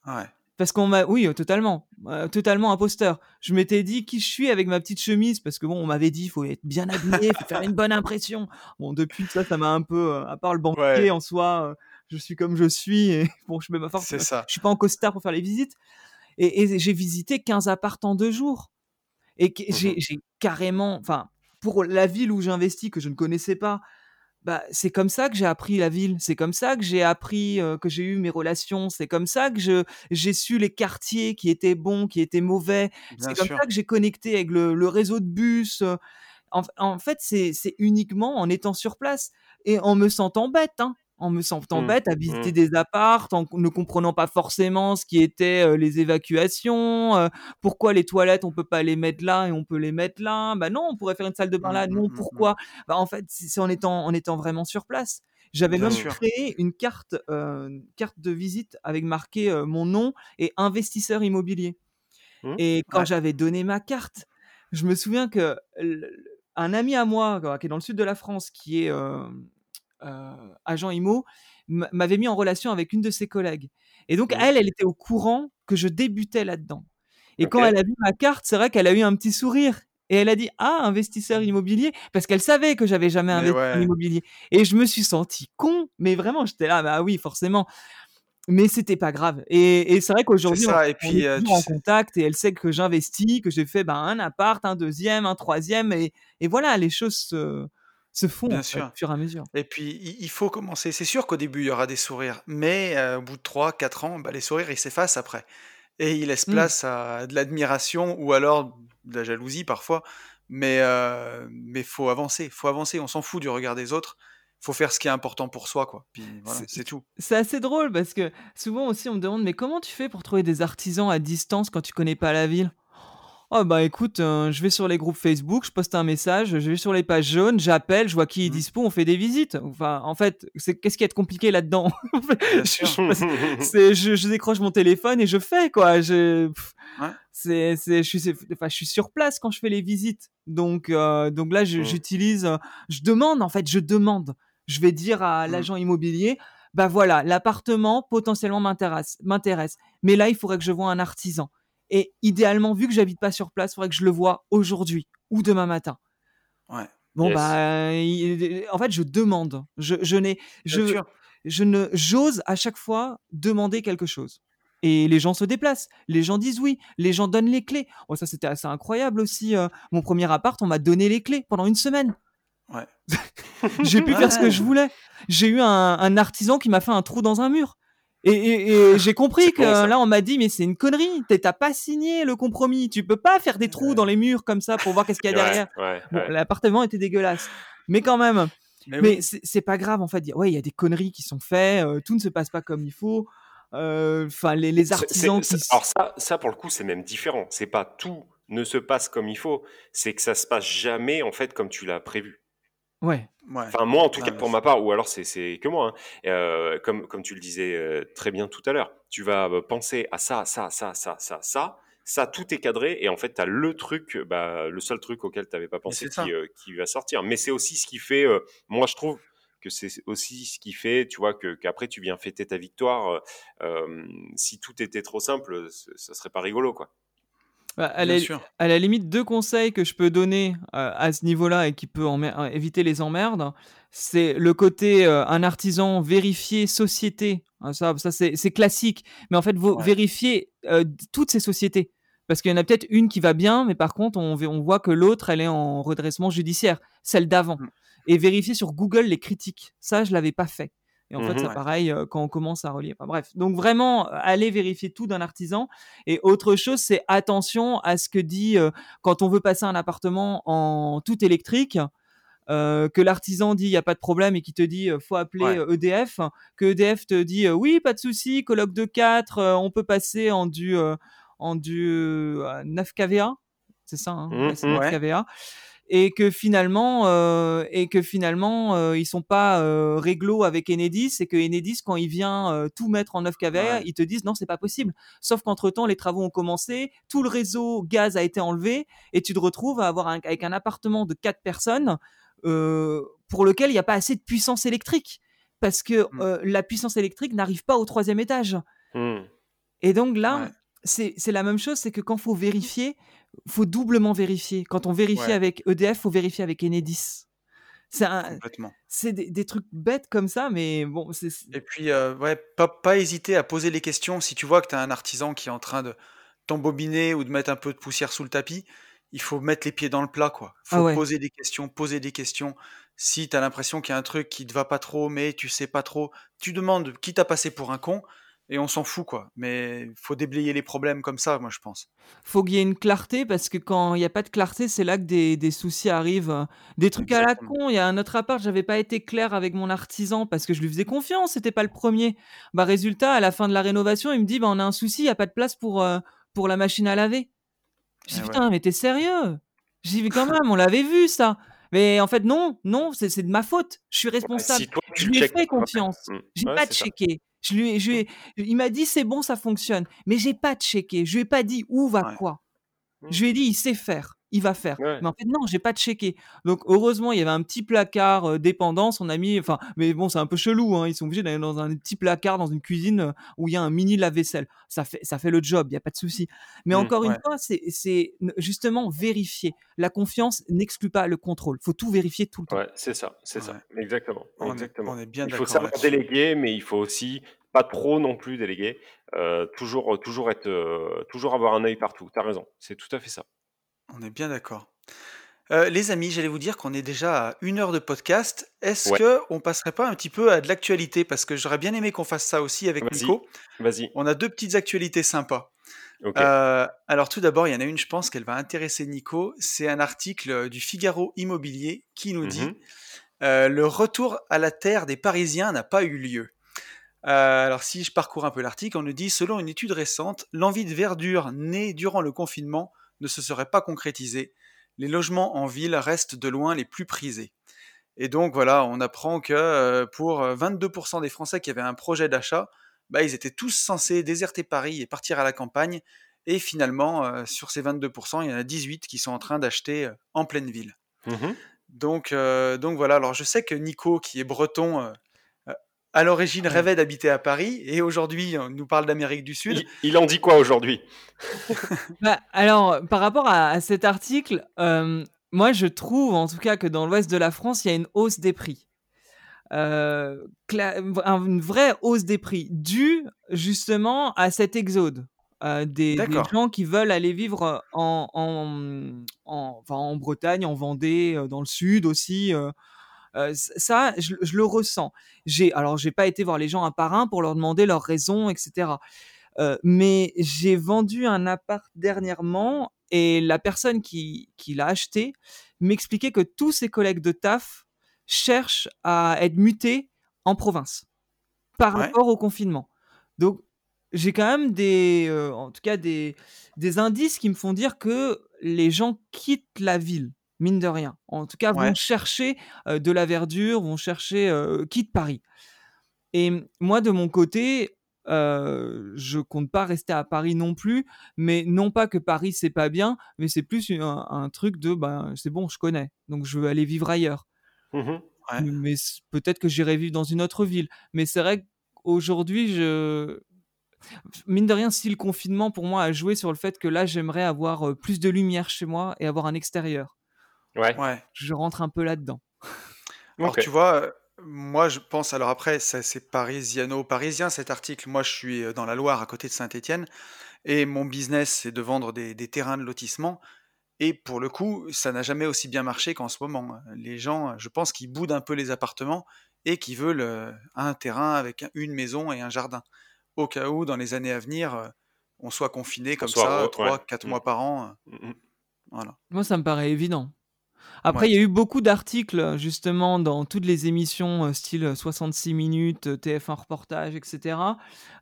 Ouais. Parce qu'on m'a, oui, totalement, euh, totalement imposteur. Je m'étais dit qui je suis avec ma petite chemise, parce que bon, on m'avait dit, il faut être bien habillé, faut faire une bonne impression. Bon, depuis ça, ça m'a un peu, euh, à part le banquier en soi, euh, je suis comme je suis, et bon, je mets ma force. C'est ça. Je suis pas en costard pour faire les visites. Et, j'ai visité 15 apparts en deux jours. Et mmh j'ai carrément, enfin, pour la ville où j'investis, que je ne connaissais pas, bah, c'est comme ça que j'ai appris la ville, c'est comme ça que j'ai appris, que j'ai eu mes relations, c'est comme ça que je j'ai su les quartiers qui étaient bons, qui étaient mauvais, c'est comme ça que j'ai connecté avec le, réseau de bus. En, en fait, c'est uniquement en étant sur place et en me sentant bête. Hein en me sentant mmh. bête à visiter mmh. des apparts, en ne comprenant pas forcément ce qui était les évacuations, pourquoi les toilettes on peut pas les mettre là et on peut les mettre là. Bah non, on pourrait faire une salle de bain là. Mmh, non, pourquoi? Bah en fait, c'est en étant en étant vraiment sur place. J'avais même créé une carte carte de visite avec marqué mon nom et investisseur immobilier. Et quand j'avais donné ma carte, je me souviens que un ami à moi qui est dans le sud de la France, qui est agent IMO, m'avait mis en relation avec une de ses collègues. Et donc, elle, elle était au courant que je débutais là-dedans. Et quand elle a vu ma carte, c'est vrai qu'elle a eu un petit sourire. Et elle a dit Ah, investisseur mmh. immobilier Parce qu'elle savait que j'avais jamais investi en immobilier. Et je me suis senti con, mais vraiment, j'étais là, bah oui, forcément. Mais c'était pas grave. Et, c'est vrai qu'aujourd'hui, on, et puis, est euh, en contact et elle sait que j'investis, que j'ai fait bah, un appart, un deuxième, un troisième. Et, et voilà, les choses se, se font Bien sûr. au fur et à mesure. Et puis, il faut commencer. C'est sûr qu'au début, il y aura des sourires, mais au bout de 3, 4 ans, bah, les sourires, ils s'effacent après. Et ils laissent mmh. place à de l'admiration ou alors de la jalousie parfois. Mais il faut avancer. faut avancer. On s'en fout du regard des autres. faut faire ce qui est important pour soi, quoi. Puis voilà, c'est tout. C'est assez drôle parce que souvent aussi, on me demande, mais comment tu fais pour trouver des artisans à distance quand tu connais pas la ville? Oh bah écoute, euh, je vais sur les groupes Facebook, je poste un message, je vais sur les pages jaunes, j'appelle, je vois qui est mmh. dispo, on fait des visites. Enfin, en fait, c'est qu'est-ce qui est compliqué là-dedans? Je, je, décroche mon téléphone et je fais quoi. Je, c'est, c'est, je suis, enfin, je suis sur place quand je fais les visites. Donc, euh, donc là, mmh. j'utilise, euh, je demande en fait, je demande. Je vais dire à mmh. l'agent immobilier, bah voilà, l'appartement potentiellement m'intéresse, m'intéresse. Mais là, il faudrait que je vois un artisan. Et idéalement, vu que j'habite pas sur place, il faudrait que je le vois aujourd'hui ou demain matin. Ouais. Bon bah, en fait, je demande. Je, je n'ai, je, je ne, j'ose à chaque fois demander quelque chose. Et les gens se déplacent, les gens disent oui, les gens donnent les clés. Oh, ça c'était assez incroyable aussi. Euh, mon premier appart, on m'a donné les clés pendant une semaine. Ouais. J'ai pu faire ce que je voulais. J'ai eu un, un artisan qui m'a fait un trou dans un mur. Et, j'ai compris que là, on m'a dit, mais c'est une connerie. T'as pas signé le compromis. Tu peux pas faire des trous dans les murs comme ça pour voir qu'est-ce qu'il y a derrière. bon, l'appartement était dégueulasse, mais quand même. Mais, c'est pas grave en fait. Ouais, il y a des conneries qui sont faites. Euh, tout ne se passe pas comme il faut. Euh, enfin, les, les, artisans. Alors ça, ça pour le coup, c'est même différent. C'est pas tout ne se passe comme il faut. C'est que ça se passe jamais en fait comme tu l'as prévu. Ouais. Ouais. Enfin, moi, en tout Ah, cas, pour ma part, ou alors c'est c'est que moi, hein. Euh, comme, comme tu le disais euh, très bien tout à l'heure, tu vas euh, penser à ça, ça, ça, ça, ça, ça, ça, tout est cadré, et en fait, tu as le truc, bah, le seul truc auquel tu n'avais pas pensé qui, euh, qui va sortir. Mais c'est aussi ce qui fait, euh, moi, je trouve que c'est aussi ce qui fait, tu vois, que qu'après, tu viens fêter ta victoire. si tout était trop simple, ce- ça serait pas rigolo, quoi. Bah, à, la, sûr. à la limite, deux conseils que je peux donner euh, à ce niveau-là et qui peut euh, éviter les emmerdes, c'est le côté euh, un artisan vérifier société. Hein, ça, ça c'est classique. Mais en fait, vous Ouais. d- toutes ces sociétés. Parce qu'il y en a peut-être une qui va bien, mais par contre, on, voit que l'autre, elle est en redressement judiciaire, celle d'avant. Mm. Et vérifier sur Google les critiques. Ça, je l'avais pas fait. Et en fait, Mhm. c'est Ouais. pareil euh, quand on commence à relier. Enfin, bref, donc vraiment, aller vérifier tout d'un artisan. Et autre chose, c'est attention à ce que dit euh, quand on veut passer un appartement en tout électrique. euh, que l'artisan dit il y a pas de problème et qui te dit faut appeler Ouais. EDF, que EDF te dit oui pas de souci, colloque de 4, on peut passer en du en du euh, 9 kVA, c'est ça, hein, Mhm. ouais, c'est 9 Ouais. kVA, et que finalement euh, et que finalement euh, ils sont pas euh, réglo avec Enedis et que Enedis quand il vient euh, tout mettre en 9 kVA Ouais. ils te disent non c'est pas possible sauf qu'entre temps les travaux ont commencé tout le réseau gaz a été enlevé et tu te retrouves à avoir un- avec un appartement de 4 personnes euh, pour lequel il n'y a pas assez de puissance électrique parce que Mm. euh, la puissance électrique n'arrive pas au troisième étage Mhm. et donc là, Ouais. C'est la même chose, c'est que quand faut vérifier, faut doublement vérifier. Quand on vérifie Ouais. avec EDF, faut vérifier avec Enedis. C'est des, des trucs bêtes comme ça, mais bon, Et puis, euh, ouais, pas, pas hésiter à poser les questions. Si tu vois que tu as un artisan qui est en train de t'embobiner ou de mettre un peu de poussière sous le tapis, il faut mettre les pieds dans le plat, quoi. faut Ah ouais. poser des questions, poser des questions. Si tu as l'impression qu'il y a un truc qui te va pas trop, mais tu sais pas trop, tu demandes qui t'a passé pour un con, et on s'en fout, quoi. Mais faut déblayer les problèmes comme ça, moi, je pense. faut qu'il y ait une clarté parce que quand il n'y a pas de clarté, c'est là que des, des soucis arrivent. Des trucs à la con. Il y a un autre appart, j'avais pas été clair avec mon artisan parce que je lui faisais confiance, c'était pas le premier. Bah résultat, à la fin de la rénovation, il me dit bah on a un souci, il y a pas de place pour euh, pour la machine à laver. Je dis Eh ouais. putain, mais t'es sérieux? Je dis mais quand même, on l'avait vu ça. Mais en fait non, non, c'est c'est de ma faute. Je suis responsable. si toi, tu Je lui ai fait confiance. Mhm. J'ai Ouais, pas ça. Je lui, je lui ai- il m'a dit c'est bon, ça fonctionne. Mais j'ai pas checké. Je lui ai pas dit où va Ouais. quoi. Mhm. Je lui ai dit, il sait faire, il va faire. Ouais. Mais en fait, non, j'ai pas checké. Donc, heureusement, il y avait un petit placard euh, dépendance. On a mis, enfin, mais bon, c'est un peu chelou. Hein, ils sont obligés d'aller dans un petit placard dans une cuisine euh, où il y a un mini lave-vaisselle. Ça fait, ça fait le job. Il y a pas de souci. Mais Mm, encore une fois, c'est, justement vérifier. La confiance n'exclut pas le contrôle. Faut tout vérifier tout le temps. Ouais, c'est ça, c'est ça. Exactement, On est, exactement. on est bien Il faut savoir déléguer, mais il faut aussi pas trop non plus déléguer. Euh, toujours, toujours être, euh, toujours avoir un œil partout. T'as raison, c'est tout à fait ça. On est bien d'accord. Euh, les amis, j'allais vous dire qu'on est déjà à une heure de podcast. Est-ce Ouais. que on passerait pas un petit peu à de l'actualité? Parce que j'aurais bien aimé qu'on fasse ça aussi avec. Nico. Vas-y. On a deux petites actualités sympas. Euh, alors tout d'abord, il y en a une, je pense qu'elle va intéresser Nico. C'est un article euh, du Figaro Immobilier qui nous dit Mhm. euh, le retour à la terre des Parisiens n'a pas eu lieu. Euh, alors si je parcours un peu l'article, on nous dit selon une étude récente, l'envie de verdure née durant le confinement ne se serait pas concrétisée. Les logements en ville restent de loin les plus prisés. Et donc voilà, on apprend que euh, pour euh, 22% des Français qui avaient un projet d'achat, bah, ils étaient tous censés déserter Paris et partir à la campagne. Et finalement, euh, sur ces 22%, il y en a 18 qui sont en train d'acheter euh, en pleine ville. Mhm. Donc, euh, donc voilà, alors je sais que Nico, qui est breton, euh, euh, à l'origine rêvait d'habiter à Paris, et aujourd'hui on nous parle d'Amérique du Sud. Il, il en dit quoi aujourd'hui? Bah, alors, par rapport à, à cet article, euh, moi, je trouve en tout cas que dans l'ouest de la France, il y a une hausse des prix. Euh, une vraie hausse des prix due justement à cet exode euh, des, des gens qui veulent aller vivre en, en, en- enfin, en Bretagne, en Vendée, euh, dans le sud aussi. Euh, ça, je, je le ressens. J'ai, alors, j'ai pas été voir les gens un par un pour leur demander leurs raisons, etc. Euh, mais j'ai vendu un appart dernièrement et la personne qui, qui l'a acheté m'expliquait que tous ses collègues de taf cherchent à être mutés en province par Ouais. rapport au confinement. Donc, j'ai quand même des, euh, en tout cas des, des indices qui me font dire que les gens quittent la ville. Mine de rien. En tout cas, Ouais. vont chercher euh, de la verdure, vont chercher, euh, quitte Paris. Et moi, de mon côté, euh, je compte pas rester à Paris non plus, mais non pas que Paris c'est pas bien, mais c'est plus une- un, un truc de ben c'est bon, je connais, donc je veux aller vivre ailleurs. Ouais. Mais peut-être que j'irai vivre dans une autre ville. Mais c'est vrai qu'aujourd'hui, je mine de rien, si le confinement pour moi a joué sur le fait que là j'aimerais avoir plus de lumière chez moi et avoir un extérieur. Ouais. Ouais. Je rentre un peu là-dedans. Alors tu vois, euh, moi je pense, alors après c'est parisiano-parisien cet article, moi je suis euh, dans la Loire à côté de Saint-Étienne et mon business c'est de vendre des, des terrains de lotissement et pour le coup ça n'a jamais aussi bien marché qu'en ce moment. Les gens, je pense qu'ils boudent un peu les appartements et qu'ils veulent euh, un terrain avec une maison et un jardin au cas où dans les années à venir on soit confiné comme soit ça, re- ouais. 3 quatre Mm. mois par an. Mhm. Voilà. Moi, ça me paraît évident. Après, Ouais. il y a eu beaucoup d'articles, justement, dans toutes les émissions, euh, style 66 minutes, euh, TF1 reportage, etc.,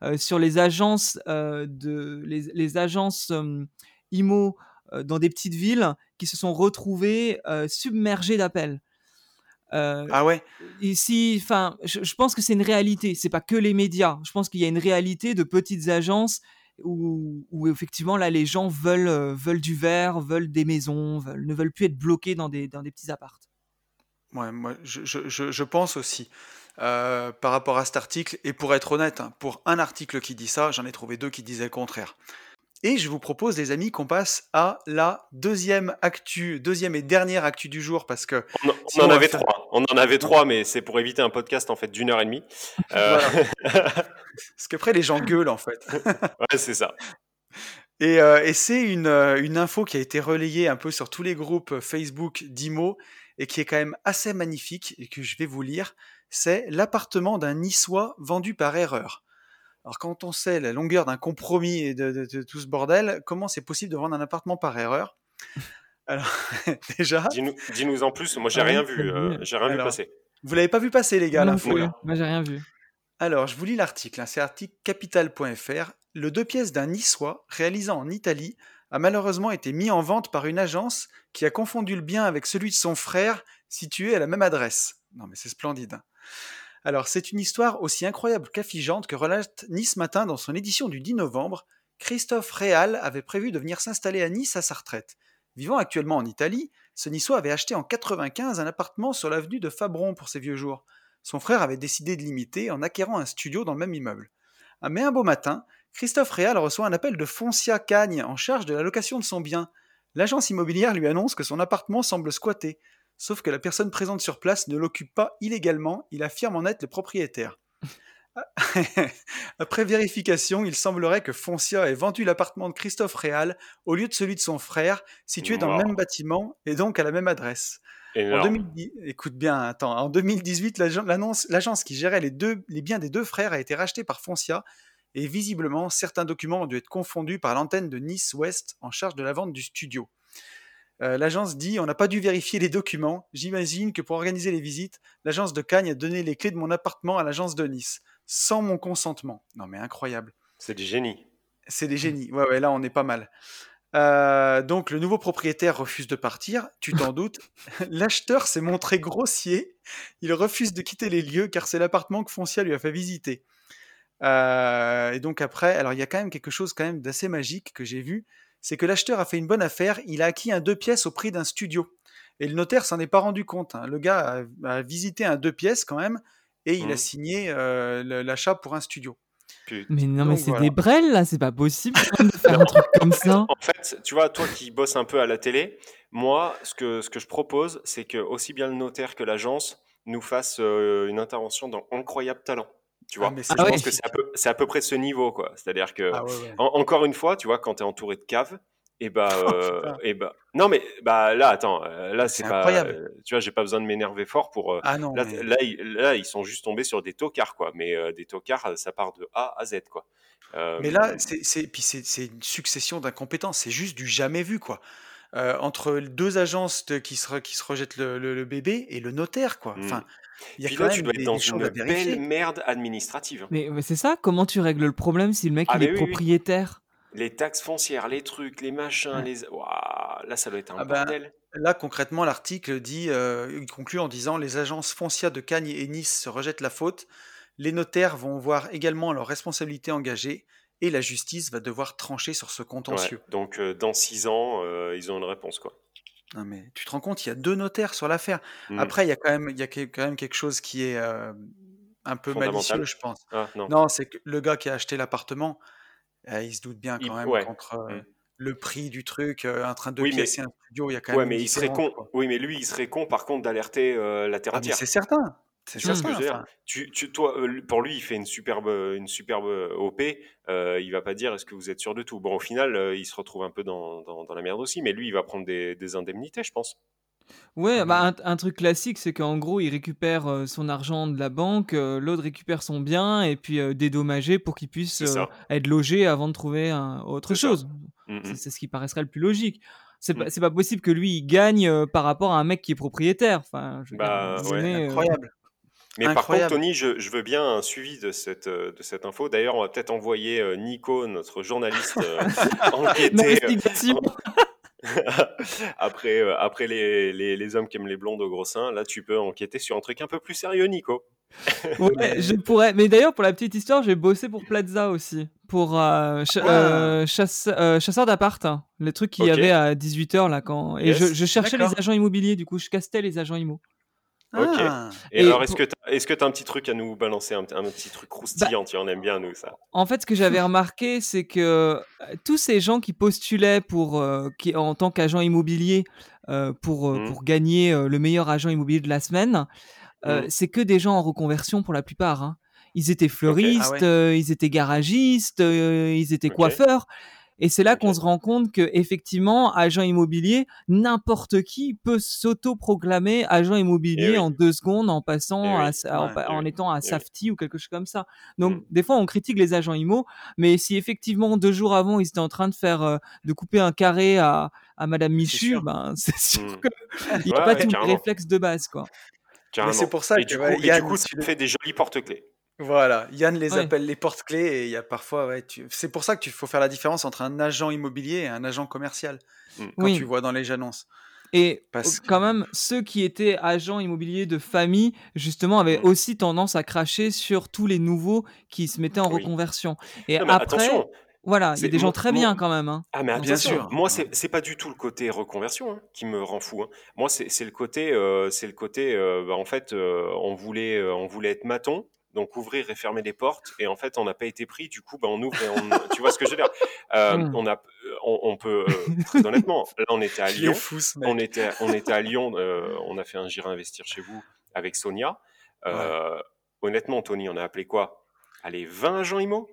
euh, sur les agences, euh, de, les, les agences euh, IMO euh, dans des petites villes qui se sont retrouvées euh, submergées d'appels. Euh, Ah ouais, ici, enfin, je, je pense que c'est une réalité. C'est pas que les médias. Je pense qu'il y a une réalité de petites agences où, effectivement là, les gens veulent euh, veulent du verre, veulent des maisons, ne veulent plus être bloqués dans des dans des petits apparts. Ouais, moi, je, je- je- je pense aussi, euh, par rapport à cet article, et pour être honnête, hein, pour un article qui dit ça, j'en ai trouvé deux qui disaient le contraire. Et je vous propose, les amis, qu'on passe à la deuxième actu, deuxième et dernière actu du jour, parce que On, en- on avait faire- trois. On en avait trois, mais c'est pour éviter un podcast en fait d'une heure et demie. Euh, parce qu'après les gens gueulent en fait. ouais, c'est ça. Et, euh, et c'est une, euh, une info qui a été relayée un peu sur tous les groupes Facebook d'IMO et qui est quand même assez magnifique et que je vais vous lire. C'est l'appartement d'un Niçois vendu par erreur. Alors quand on sait la longueur d'un compromis et de, de- de tout ce bordel, comment c'est possible de vendre un appartement par erreur? Alors déjà, Dis-nous dis-nous en plus. Moi, j'ai Ah rien vu. euh, j'ai rien vu passer. vous l'avez pas vu passer les gars Non l'info plus. là Moi, j'ai rien vu. Alors, je vous lis l'article, hein, c'est article capital.fr. Le deux pièces d'un Niçois, réalisé en Italie, a malheureusement été mis en vente par une agence qui a confondu le bien avec celui de son frère, situé à la même adresse. Non mais c'est splendide. Alors, c'est une histoire aussi incroyable qu'affligeante que relate Nice Matin dans son édition du 10 novembre. Christophe Réal avait prévu de venir s'installer à Nice à sa retraite. Vivant actuellement en Italie, ce Niçois avait acheté en 95 un appartement sur l'avenue de Fabron pour ses vieux jours. Son frère avait décidé de l'imiter en acquérant un studio dans le même immeuble. Ah, Mais un beau matin, Christophe Réal reçoit un appel de Foncia Cagne en charge de la location de son bien. L'agence immobilière lui annonce que son appartement semble squatté. Sauf que la personne présente sur place ne l'occupe pas illégalement, il affirme en être le propriétaire. Après vérification, il semblerait que Foncia ait vendu l'appartement de Christophe Réal au lieu de celui de son frère, situé dans le même bâtiment et donc à la même adresse. En Énorme. 2010, écoute bien, attends, en 2018, l'agent- l'annonce- l'agence qui gérait les, deux, les biens des deux frères a été rachetée par Foncia et visiblement, certains documents ont dû être confondus par l'antenne de Nice Ouest en charge de la vente du studio. Euh, l'agence dit on n'a pas dû vérifier les documents. J'imagine que pour organiser les visites, l'agence de Cagnes a donné les clés de mon appartement à l'agence de Nice, sans mon consentement. Non mais incroyable. C'est du génie. C'est des génies. Ouais, ouais, là, on est pas mal. Euh, donc, le nouveau propriétaire refuse de partir, tu t'en doutes. L'acheteur s'est montré grossier. Il refuse de quitter les lieux car c'est l'appartement que Foncia lui a fait visiter. Euh, et donc après, alors il y a quand même quelque chose quand même d'assez magique que j'ai vu, c'est que l'acheteur a fait une bonne affaire. Il a acquis un deux pièces au prix d'un studio. Et le notaire s'en est pas rendu compte. hein. Le gars a, a visité un deux pièces quand même et il a signé euh, l'achat pour un studio. Putain. Mais non, mais c'est voilà. des brels là, c'est pas possible de faire un truc comme ça. En fait, tu vois, toi qui bosses un peu à la télé, moi, ce que, ce que je propose, c'est que aussi bien le notaire que l'agence nous fassent euh, une intervention dans Incroyable Talent. Tu vois, Ah, mais c'est je pense magnifique. que c'est à, peu, à peu près ce niveau, quoi. C'est-à-dire que, Ah ouais, ouais. en- encore une fois, tu vois, quand tu es entouré de caves, et bah, euh, putain. et bah, non mais bah là, attends, euh, là c'est pas, incroyable. euh, tu vois, j'ai pas besoin de m'énerver fort pour. euh, Ah non, là, mais- là, ils, là, ils sont juste tombés sur des tocards, quoi. Mais euh, des tocards, ça part de A à Z, quoi. Euh, Mais là, c'est puis c'est une succession d'incompétences. C'est juste du jamais vu, quoi. Euh, entre deux agences de- qui, se, re- qui se rejettent le, le- le bébé et le notaire, quoi. Mm. Enfin, il y a Puis quand là, même tu dois des, être dans une belle merde administrative. Mais, mais c'est ça, comment tu règles le problème si le mec Ah, il est oui, oui. propriétaire? Les taxes foncières, les trucs, les machins, Ouais. les. Ouah, là, ça doit être un Ah ben, bordel. là, concrètement, l'article dit, euh, il conclut en disant les agences Foncia de Cagnes et Nice se rejettent la faute. Les notaires vont voir également leurs responsabilités engagées et la justice va devoir trancher sur ce Ouais. contentieux. Donc, euh, dans six ans, euh, ils ont une réponse, quoi. Non, mais tu te rends compte, il y a deux notaires sur l'affaire. Hmm. Après, il y a quand même, il y a que- quand même quelque chose qui est euh, un peu malicieux, je pense. Ah, non. Non, c'est que le gars qui a acheté l'appartement, euh, il se doute bien Il- quand même ouais. qu'entre euh, Mm. le prix du truc, euh, en train de Oui, mais- pièces et un studio, il y a quand Ouais, même mais il serait con. quoi. Oui, mais lui, il serait con, par contre, d'alerter la terre Ah, entière. c'est certain. C'est Tu vois ce que je veux dire? enfin, tu, tu- toi, euh, pour lui, il fait une superbe, une superbe OP. euh, il va pas dire est-ce que vous êtes sûr de tout? Bon, au final, euh, il se retrouve un peu dans, dans, dans la merde aussi, mais lui, il va prendre des, des indemnités, je pense. Ouais, Ah, bah, un, un truc classique, c'est qu'en gros, il récupère euh, son argent de la banque, euh, l'autre récupère son bien, et puis euh, dédommager pour qu'il puisse C'est euh, ça. être logé avant de trouver un- autre C'est ça. chose. Mm, mm. C'est c'est ce qui paraîtrait le plus logique. C'est pas, Mm. c'est pas possible que lui, il gagne euh, par rapport à un mec qui est propriétaire. Enfin, je veux dire, à un Bah, donné, euh, incroyable. Mais par contre. Tony, je, je veux bien un suivi de cette, euh, de cette info. D'ailleurs, on va peut-être envoyer euh, Nico, notre journaliste, euh, enquêter D'investigation. après, euh, après les, les, les hommes qui aiment les blondes au gros seins. Là, tu peux enquêter sur un truc un peu plus sérieux, Nico. Ouais, je pourrais. Mais d'ailleurs, pour la petite histoire, j'ai bossé pour Plaza aussi. Pour euh, cha- Ah. euh, chasse- euh, chasseur d'appart. hein. Le truc qu'il y avait à 18h là quand. Et Yes. je, je cherchais les agents immobiliers, du coup, je castais les agents immo. Ok. Ah, Et, Et alors, est-ce pour- que tu as, que t'as un petit truc à nous balancer, un, un petit truc croustillant? Tu en aimes bien, nous, ça. En fait, ce que j'avais remarqué, c'est que euh, tous ces gens qui postulaient pour, euh, qui, en tant qu'agent immobilier euh, pour, Mhm. pour gagner euh, le meilleur agent immobilier de la semaine, Mhm. c'est que des gens en reconversion pour la plupart. hein. Ils étaient fleuristes, Ah ouais. euh, ils étaient garagistes, ils étaient coiffeurs. Et c'est là qu'on se rend compte que effectivement, agent immobilier, n'importe qui peut s'auto-proclamer agent immobilier Eh oui. en deux secondes en passant, Eh oui. à sa- en, Ouais. Eh en oui. étant à oui. Safety ou quelque chose comme ça. Donc Mm. des fois, on critique les agents immo, mais si effectivement deux jours avant, ils étaient en train de faire, euh, de couper un carré à, à Madame Michu, ben c'est sûr Mm. qu'il n'y a Ouais, pas ouais, réflexes de base, quoi. C'est pour ça et que, du coup, et du coup, ça fait des jolis porte-clés. Voilà, Yann les Ouais. appelle les porte-clés et il y a parfois, ouais, tu... c'est pour ça que tu faut faire la différence entre un agent immobilier et un agent commercial Mm. quand Oui. tu vois dans les annonces. Et Parce quand que- même, ceux qui étaient agents immobiliers de famille, justement, avaient Mm. aussi tendance à cracher sur tous les nouveaux qui se mettaient en Oui. reconversion. Et Non, après, attention. voilà, il y a c'est des gens très mon- bien quand même. hein. Ah mais Bien attention, sûr. moi c'est pas du tout le côté reconversion hein, qui me rend fou. hein. Moi c'est le côté euh, c'est le côté euh, bah, en fait euh, on voulait euh, on voulait être maton donc ouvrir et fermer les portes et en fait on n'a pas été pris du coup bah, on ouvre et on tu vois ce que je veux dire? Euh, Mm. on a on, on peut euh, très honnêtement là on était à Lyon fou ce mec. on était on était à Lyon euh, on a fait un J'irai investir chez vous avec Sonia Euh, honnêtement Tony on a appelé quoi? Allez 20 agents IMO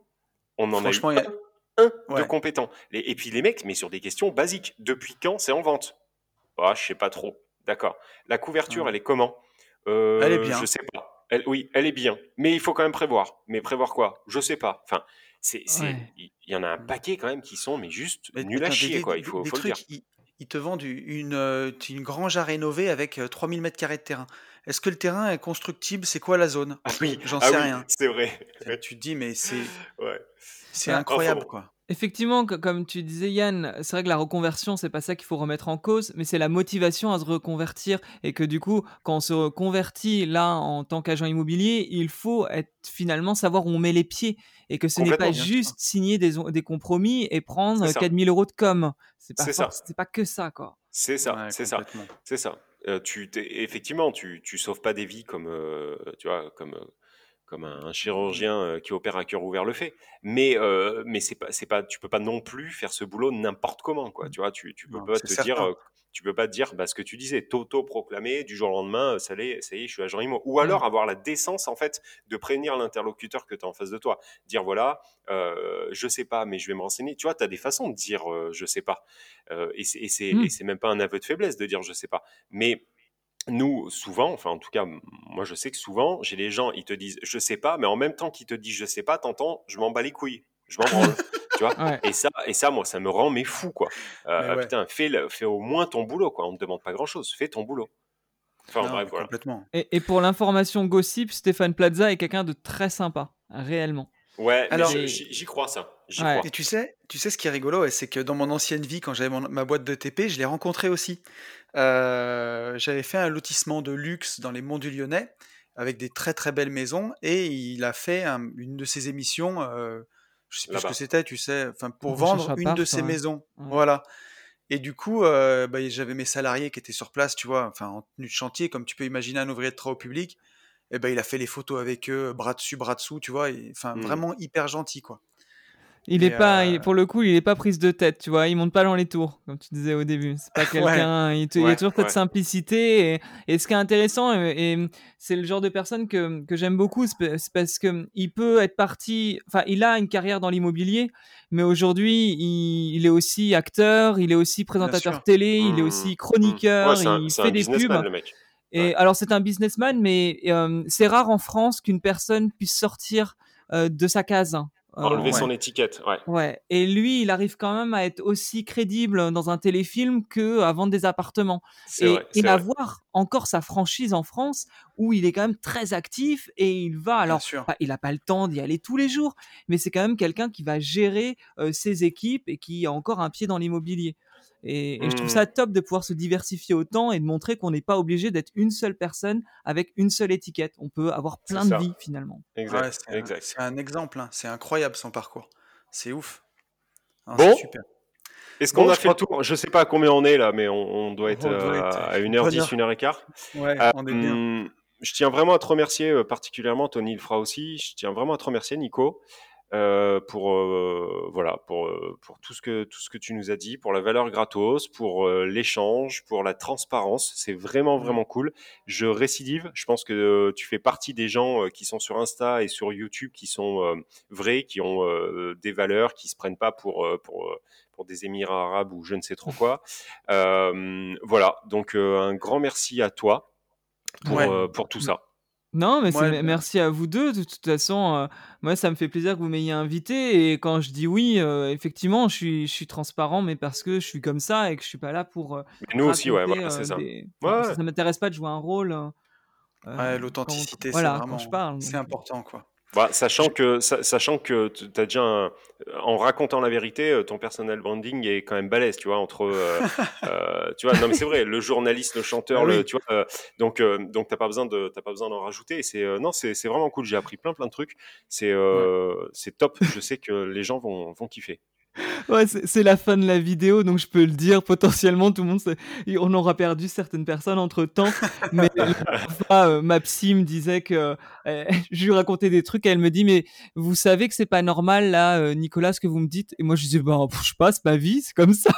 on en a eu a- un de compétents. Les- et puis les mecs, mais sur des questions basiques. Depuis quand c'est en vente? Ah, je sais pas trop. D'accord. La couverture, Ouais. elle est comment? Euh, Elle est bien. Je sais pas. Elle, oui, elle est bien. Mais il faut quand même prévoir. Mais prévoir quoi? Je sais pas. Enfin, c'est, Ouais. il y, en a un paquet quand même qui sont, mais juste Mais nuls à chier, des- quoi. Il faut, des faut le trucs, dire. Ils, ils te vendent une, euh, une grange à rénover avec euh, 3000 mètres carrés de terrain. Est-ce que le terrain est constructible? C'est quoi la zone? Ah oui, J'en ah sais oui, rien. C'est vrai. Tu te dis, mais c'est Ouais. c'est Bah, incroyable, enfin, quoi. Effectivement, co- comme tu disais Yann, c'est vrai que la reconversion, c'est pas ça qu'il faut remettre en cause, mais c'est la motivation à se reconvertir et que du coup, quand on se reconvertit là en tant qu'agent immobilier, il faut être finalement savoir où on met les pieds et que ce n'est pas Complètement, bien sûr. juste signer des, des compromis et prendre C'est ça. 4000 euros de com. C'est pas C'est ça. c'est pas que ça quoi. C'est ça, Ouais, c'est ça. complètement. C'est ça. Euh, tu t'es- effectivement, tu, tu sauves pas des vies comme, euh, tu vois, comme, euh, comme un, un chirurgien euh, qui opère à cœur ouvert le fait. Mais, euh, mais c'est pas, c'est pas, tu peux pas non plus faire ce boulot n'importe comment, quoi. Tu vois, tu, tu peux Non, pas te dire, euh, tu peux pas te dire, bah, ce que tu disais, toto proclamé du jour au lendemain, ça, l'est- ça y est, je suis agent immo. Ou alors avoir la décence en fait de prévenir l'interlocuteur que tu as en face de toi, dire voilà, je sais pas, mais je vais me renseigner. Tu vois, tu as des façons de dire je sais pas. Et c'est et c'est- Mm. et c'est même pas un aveu de faiblesse de dire je sais pas. Mais nous, souvent, enfin en tout cas, moi je sais que souvent, j'ai les gens, ils te disent je sais pas, mais en même temps qu'ils te disent je sais pas, t'entends, je m'en bats les couilles, je m'en branle, tu vois? Ouais. Et ça, et ça, moi, ça me rend mais fou, quoi. Euh, Mais ouais. Putain, fais, le- fais au moins ton boulot, quoi. On te demande pas grand chose, fais ton boulot. Enfin Non, bref, voilà. Complètement. Et, et pour l'information gossip, Stéphane Plaza est quelqu'un de très sympa, réellement. Ouais, Alors- j'y- crois ça. J'y Ouais. crois. Et tu sais, tu sais ce qui est rigolo, c'est que dans mon ancienne vie, quand j'avais ma boîte de TP, je l'ai rencontré aussi. Euh, j'avais fait un lotissement de luxe dans les Monts du Lyonnais avec des très très belles maisons et il a fait un- une de ses émissions, euh, je sais plus ce que c'était, tu sais, enfin pour vendre une de ses ouais. maisons. Ouais. Voilà. Et du coup, euh, bah, j'avais mes salariés qui étaient sur place, tu vois, enfin en tenue de chantier, comme tu peux imaginer un ouvrier de travaux publics. Et ben il a fait les photos avec eux, bras dessus, bras dessous, tu vois, enfin Hmm. vraiment hyper gentil, quoi. Il Et, est pas, euh, il- pour le coup, il est pas prise de tête, tu vois. Il monte pas dans les tours, comme tu disais au début. C'est pas Ouais. quelqu'un. Il, te- il y a toujours cette ouais. simplicité. Et, et ce qui est intéressant, et, et c'est le genre de personne que, que j'aime beaucoup, c'est pa- c'est parce que il peut être parti. Enfin, il a une carrière dans l'immobilier, mais aujourd'hui, il, il est aussi acteur, il est aussi présentateur télé, il est Mmh, aussi mmh. chroniqueur, il fait des pubs. le mec. Et Ouais. alors, c'est un businessman, mais euh, c'est rare en France qu'une personne puisse sortir euh, de sa case. hein. Euh, Enlever ouais. son étiquette, ouais. Ouais, et lui, il arrive quand même à être aussi crédible dans un téléfilm que à vendre des appartements. Et, vrai. et c'est à vrai. voir encore sa franchise en France où il est quand même très actif et il va. Bien Alors, sûr. pas- il n'a pas le temps d'y aller tous les jours, mais c'est quand même quelqu'un qui va gérer euh, ses équipes et qui a encore un pied dans l'immobilier. Et, et je trouve Mm. ça top de pouvoir se diversifier autant et de montrer qu'on n'est pas obligé d'être une seule personne avec une seule étiquette. On peut avoir plein de vies finalement. Exact. Ouais, c'est un, exemple, hein. c'est incroyable son parcours. C'est ouf. Ah, Bon. Est-ce qu'on Bon, a fait le tour? Je sais pas à combien on est là, mais on, on doit être, On doit euh, être à une 1h10, bonne heure. 1h15. Ouais, Euh, on est bien. hum, je tiens vraiment à te remercier euh, particulièrement, Tony le fera aussi. Je tiens vraiment à te remercier, Nico, euh, pour euh, voilà, pour euh, pour tout ce que tout ce que tu nous as dit, pour la valeur gratos, pour euh, l'échange, pour la transparence. C'est vraiment Mm. vraiment cool. Je récidive. Je pense que tu fais partie des gens qui sont sur Insta et sur YouTube qui sont vrais, qui ont des valeurs, qui se prennent pas pour pour pour des Émirats arabes ou je ne sais trop quoi. Voilà. Donc un grand merci à toi pour Ouais. pour tout ça. Non, mais c'est merci à vous deux. De toute façon, euh, moi, ça me fait plaisir que vous m'ayez invité. Et quand je dis oui, euh, effectivement, je suis, je suis transparent, mais parce que je suis comme ça et que je suis pas là pour. euh, Mais nous aussi, ouais, raconter, voilà, c'est euh, ça. des- Ouais, enfin, ça, ouais. ça m'intéresse pas de jouer un rôle. euh, euh, quand- l'authenticité, c'est voilà, vraiment, quand je parle. c'est donc, euh, important, quoi. Bah, sachant que sa- sachant que tu as déjà un- en racontant la vérité, euh, ton personnel branding est quand même balèze, tu vois, entre euh, euh, tu vois, non mais c'est vrai, le journaliste, le chanteur, Ah le, tu vois, euh, donc euh, donc t'as pas besoin de t'as pas besoin d'en rajouter. Et C'est euh, non, c'est c'est vraiment cool. J'ai appris plein plein de trucs. C'est euh, c'est top. Je sais que les gens vont vont kiffer. Ouais, c'est la fin de la vidéo, donc je peux le dire. Potentiellement, tout le monde, on aura perdu certaines personnes entre temps. Mais euh, ma psy me disait que euh, je lui racontais des trucs. Et elle me dit, mais vous savez que c'est pas normal là, euh, Nicolas, ce que vous me dites? Et moi, je disais, bah, je sais pas, c'est ma vie, c'est comme ça.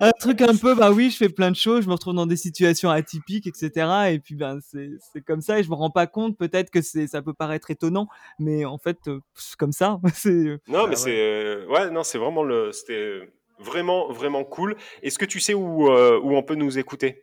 Un truc un peu, bah oui, je fais plein de choses, je me retrouve dans des situations atypiques, etc. Et puis, ben, c'est c'est comme ça. Et je me rends pas compte. Peut-être que c'est, ça peut paraître étonnant, mais en fait, euh, c'est comme ça. C'est Non, Ah mais ouais. c'est euh, ouais, non, c'est vraiment le c'était vraiment vraiment cool. Est-ce que tu sais où euh, où on peut nous écouter?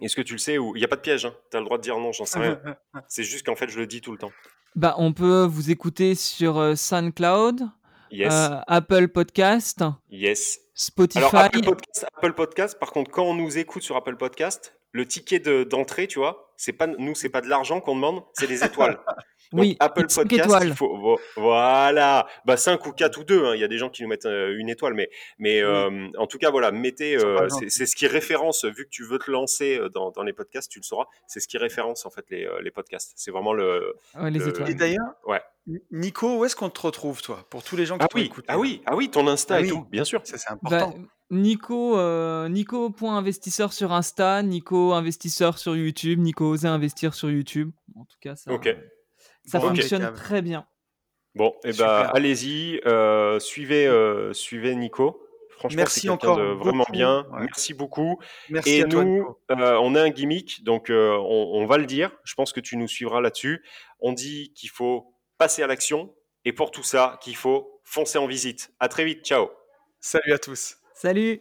Est-ce que tu le sais où? Il y a pas de piège hein Tu as le droit de dire non, j'en sais rien. C'est juste qu'en fait, je le dis tout le temps. Bah, on peut vous écouter sur euh, SoundCloud, Yes. euh, Apple Podcast, Yes. Spotify. Alors Apple Podcast, Apple Podcast, par contre, quand on nous écoute sur Apple Podcast, le ticket de- d'entrée, tu vois, c'est pas nous, c'est pas de l'argent qu'on demande, c'est des étoiles. Donc, oui, Apple Podcast, il faut vo- voilà, bah 5 ou 4 ou 2, il y a des gens qui nous mettent euh, une étoile, mais mais euh, en tout cas voilà, mettez, euh, gentils. c'est ce qui référence, vu que tu veux te lancer euh, dans, dans les podcasts, tu le sauras, c'est ce qui référence en fait les, euh, les podcasts. C'est vraiment le. Ouais, les le- étoiles. Et d'ailleurs, Ouais. Nico, où est-ce qu'on te retrouve, toi, pour tous les gens qui Ah oui, écouté ah oui, ah oui, ton Insta Ah et oui. tout, bien sûr. Ça, c'est Bah, important. Nico, euh, Nico.investisseur sur Insta, Nico investisseur sur YouTube, Nico osez investir sur YouTube. En tout cas, ça, Ok. Ça Bon, fonctionne très bien. Bon, et ben Super. allez-y, euh, suivez, euh, suivez Nico. Franchement, Merci encore de vraiment beaucoup. bien. Ouais. Merci beaucoup. Merci Et à toi, nous, euh, on a un gimmick, donc euh, on, on va le dire. Je pense que tu nous suivras là-dessus. On dit qu'il faut passer à l'action, et pour tout ça, qu'il faut foncer en visite. À très vite. Ciao. Salut à tous. Salut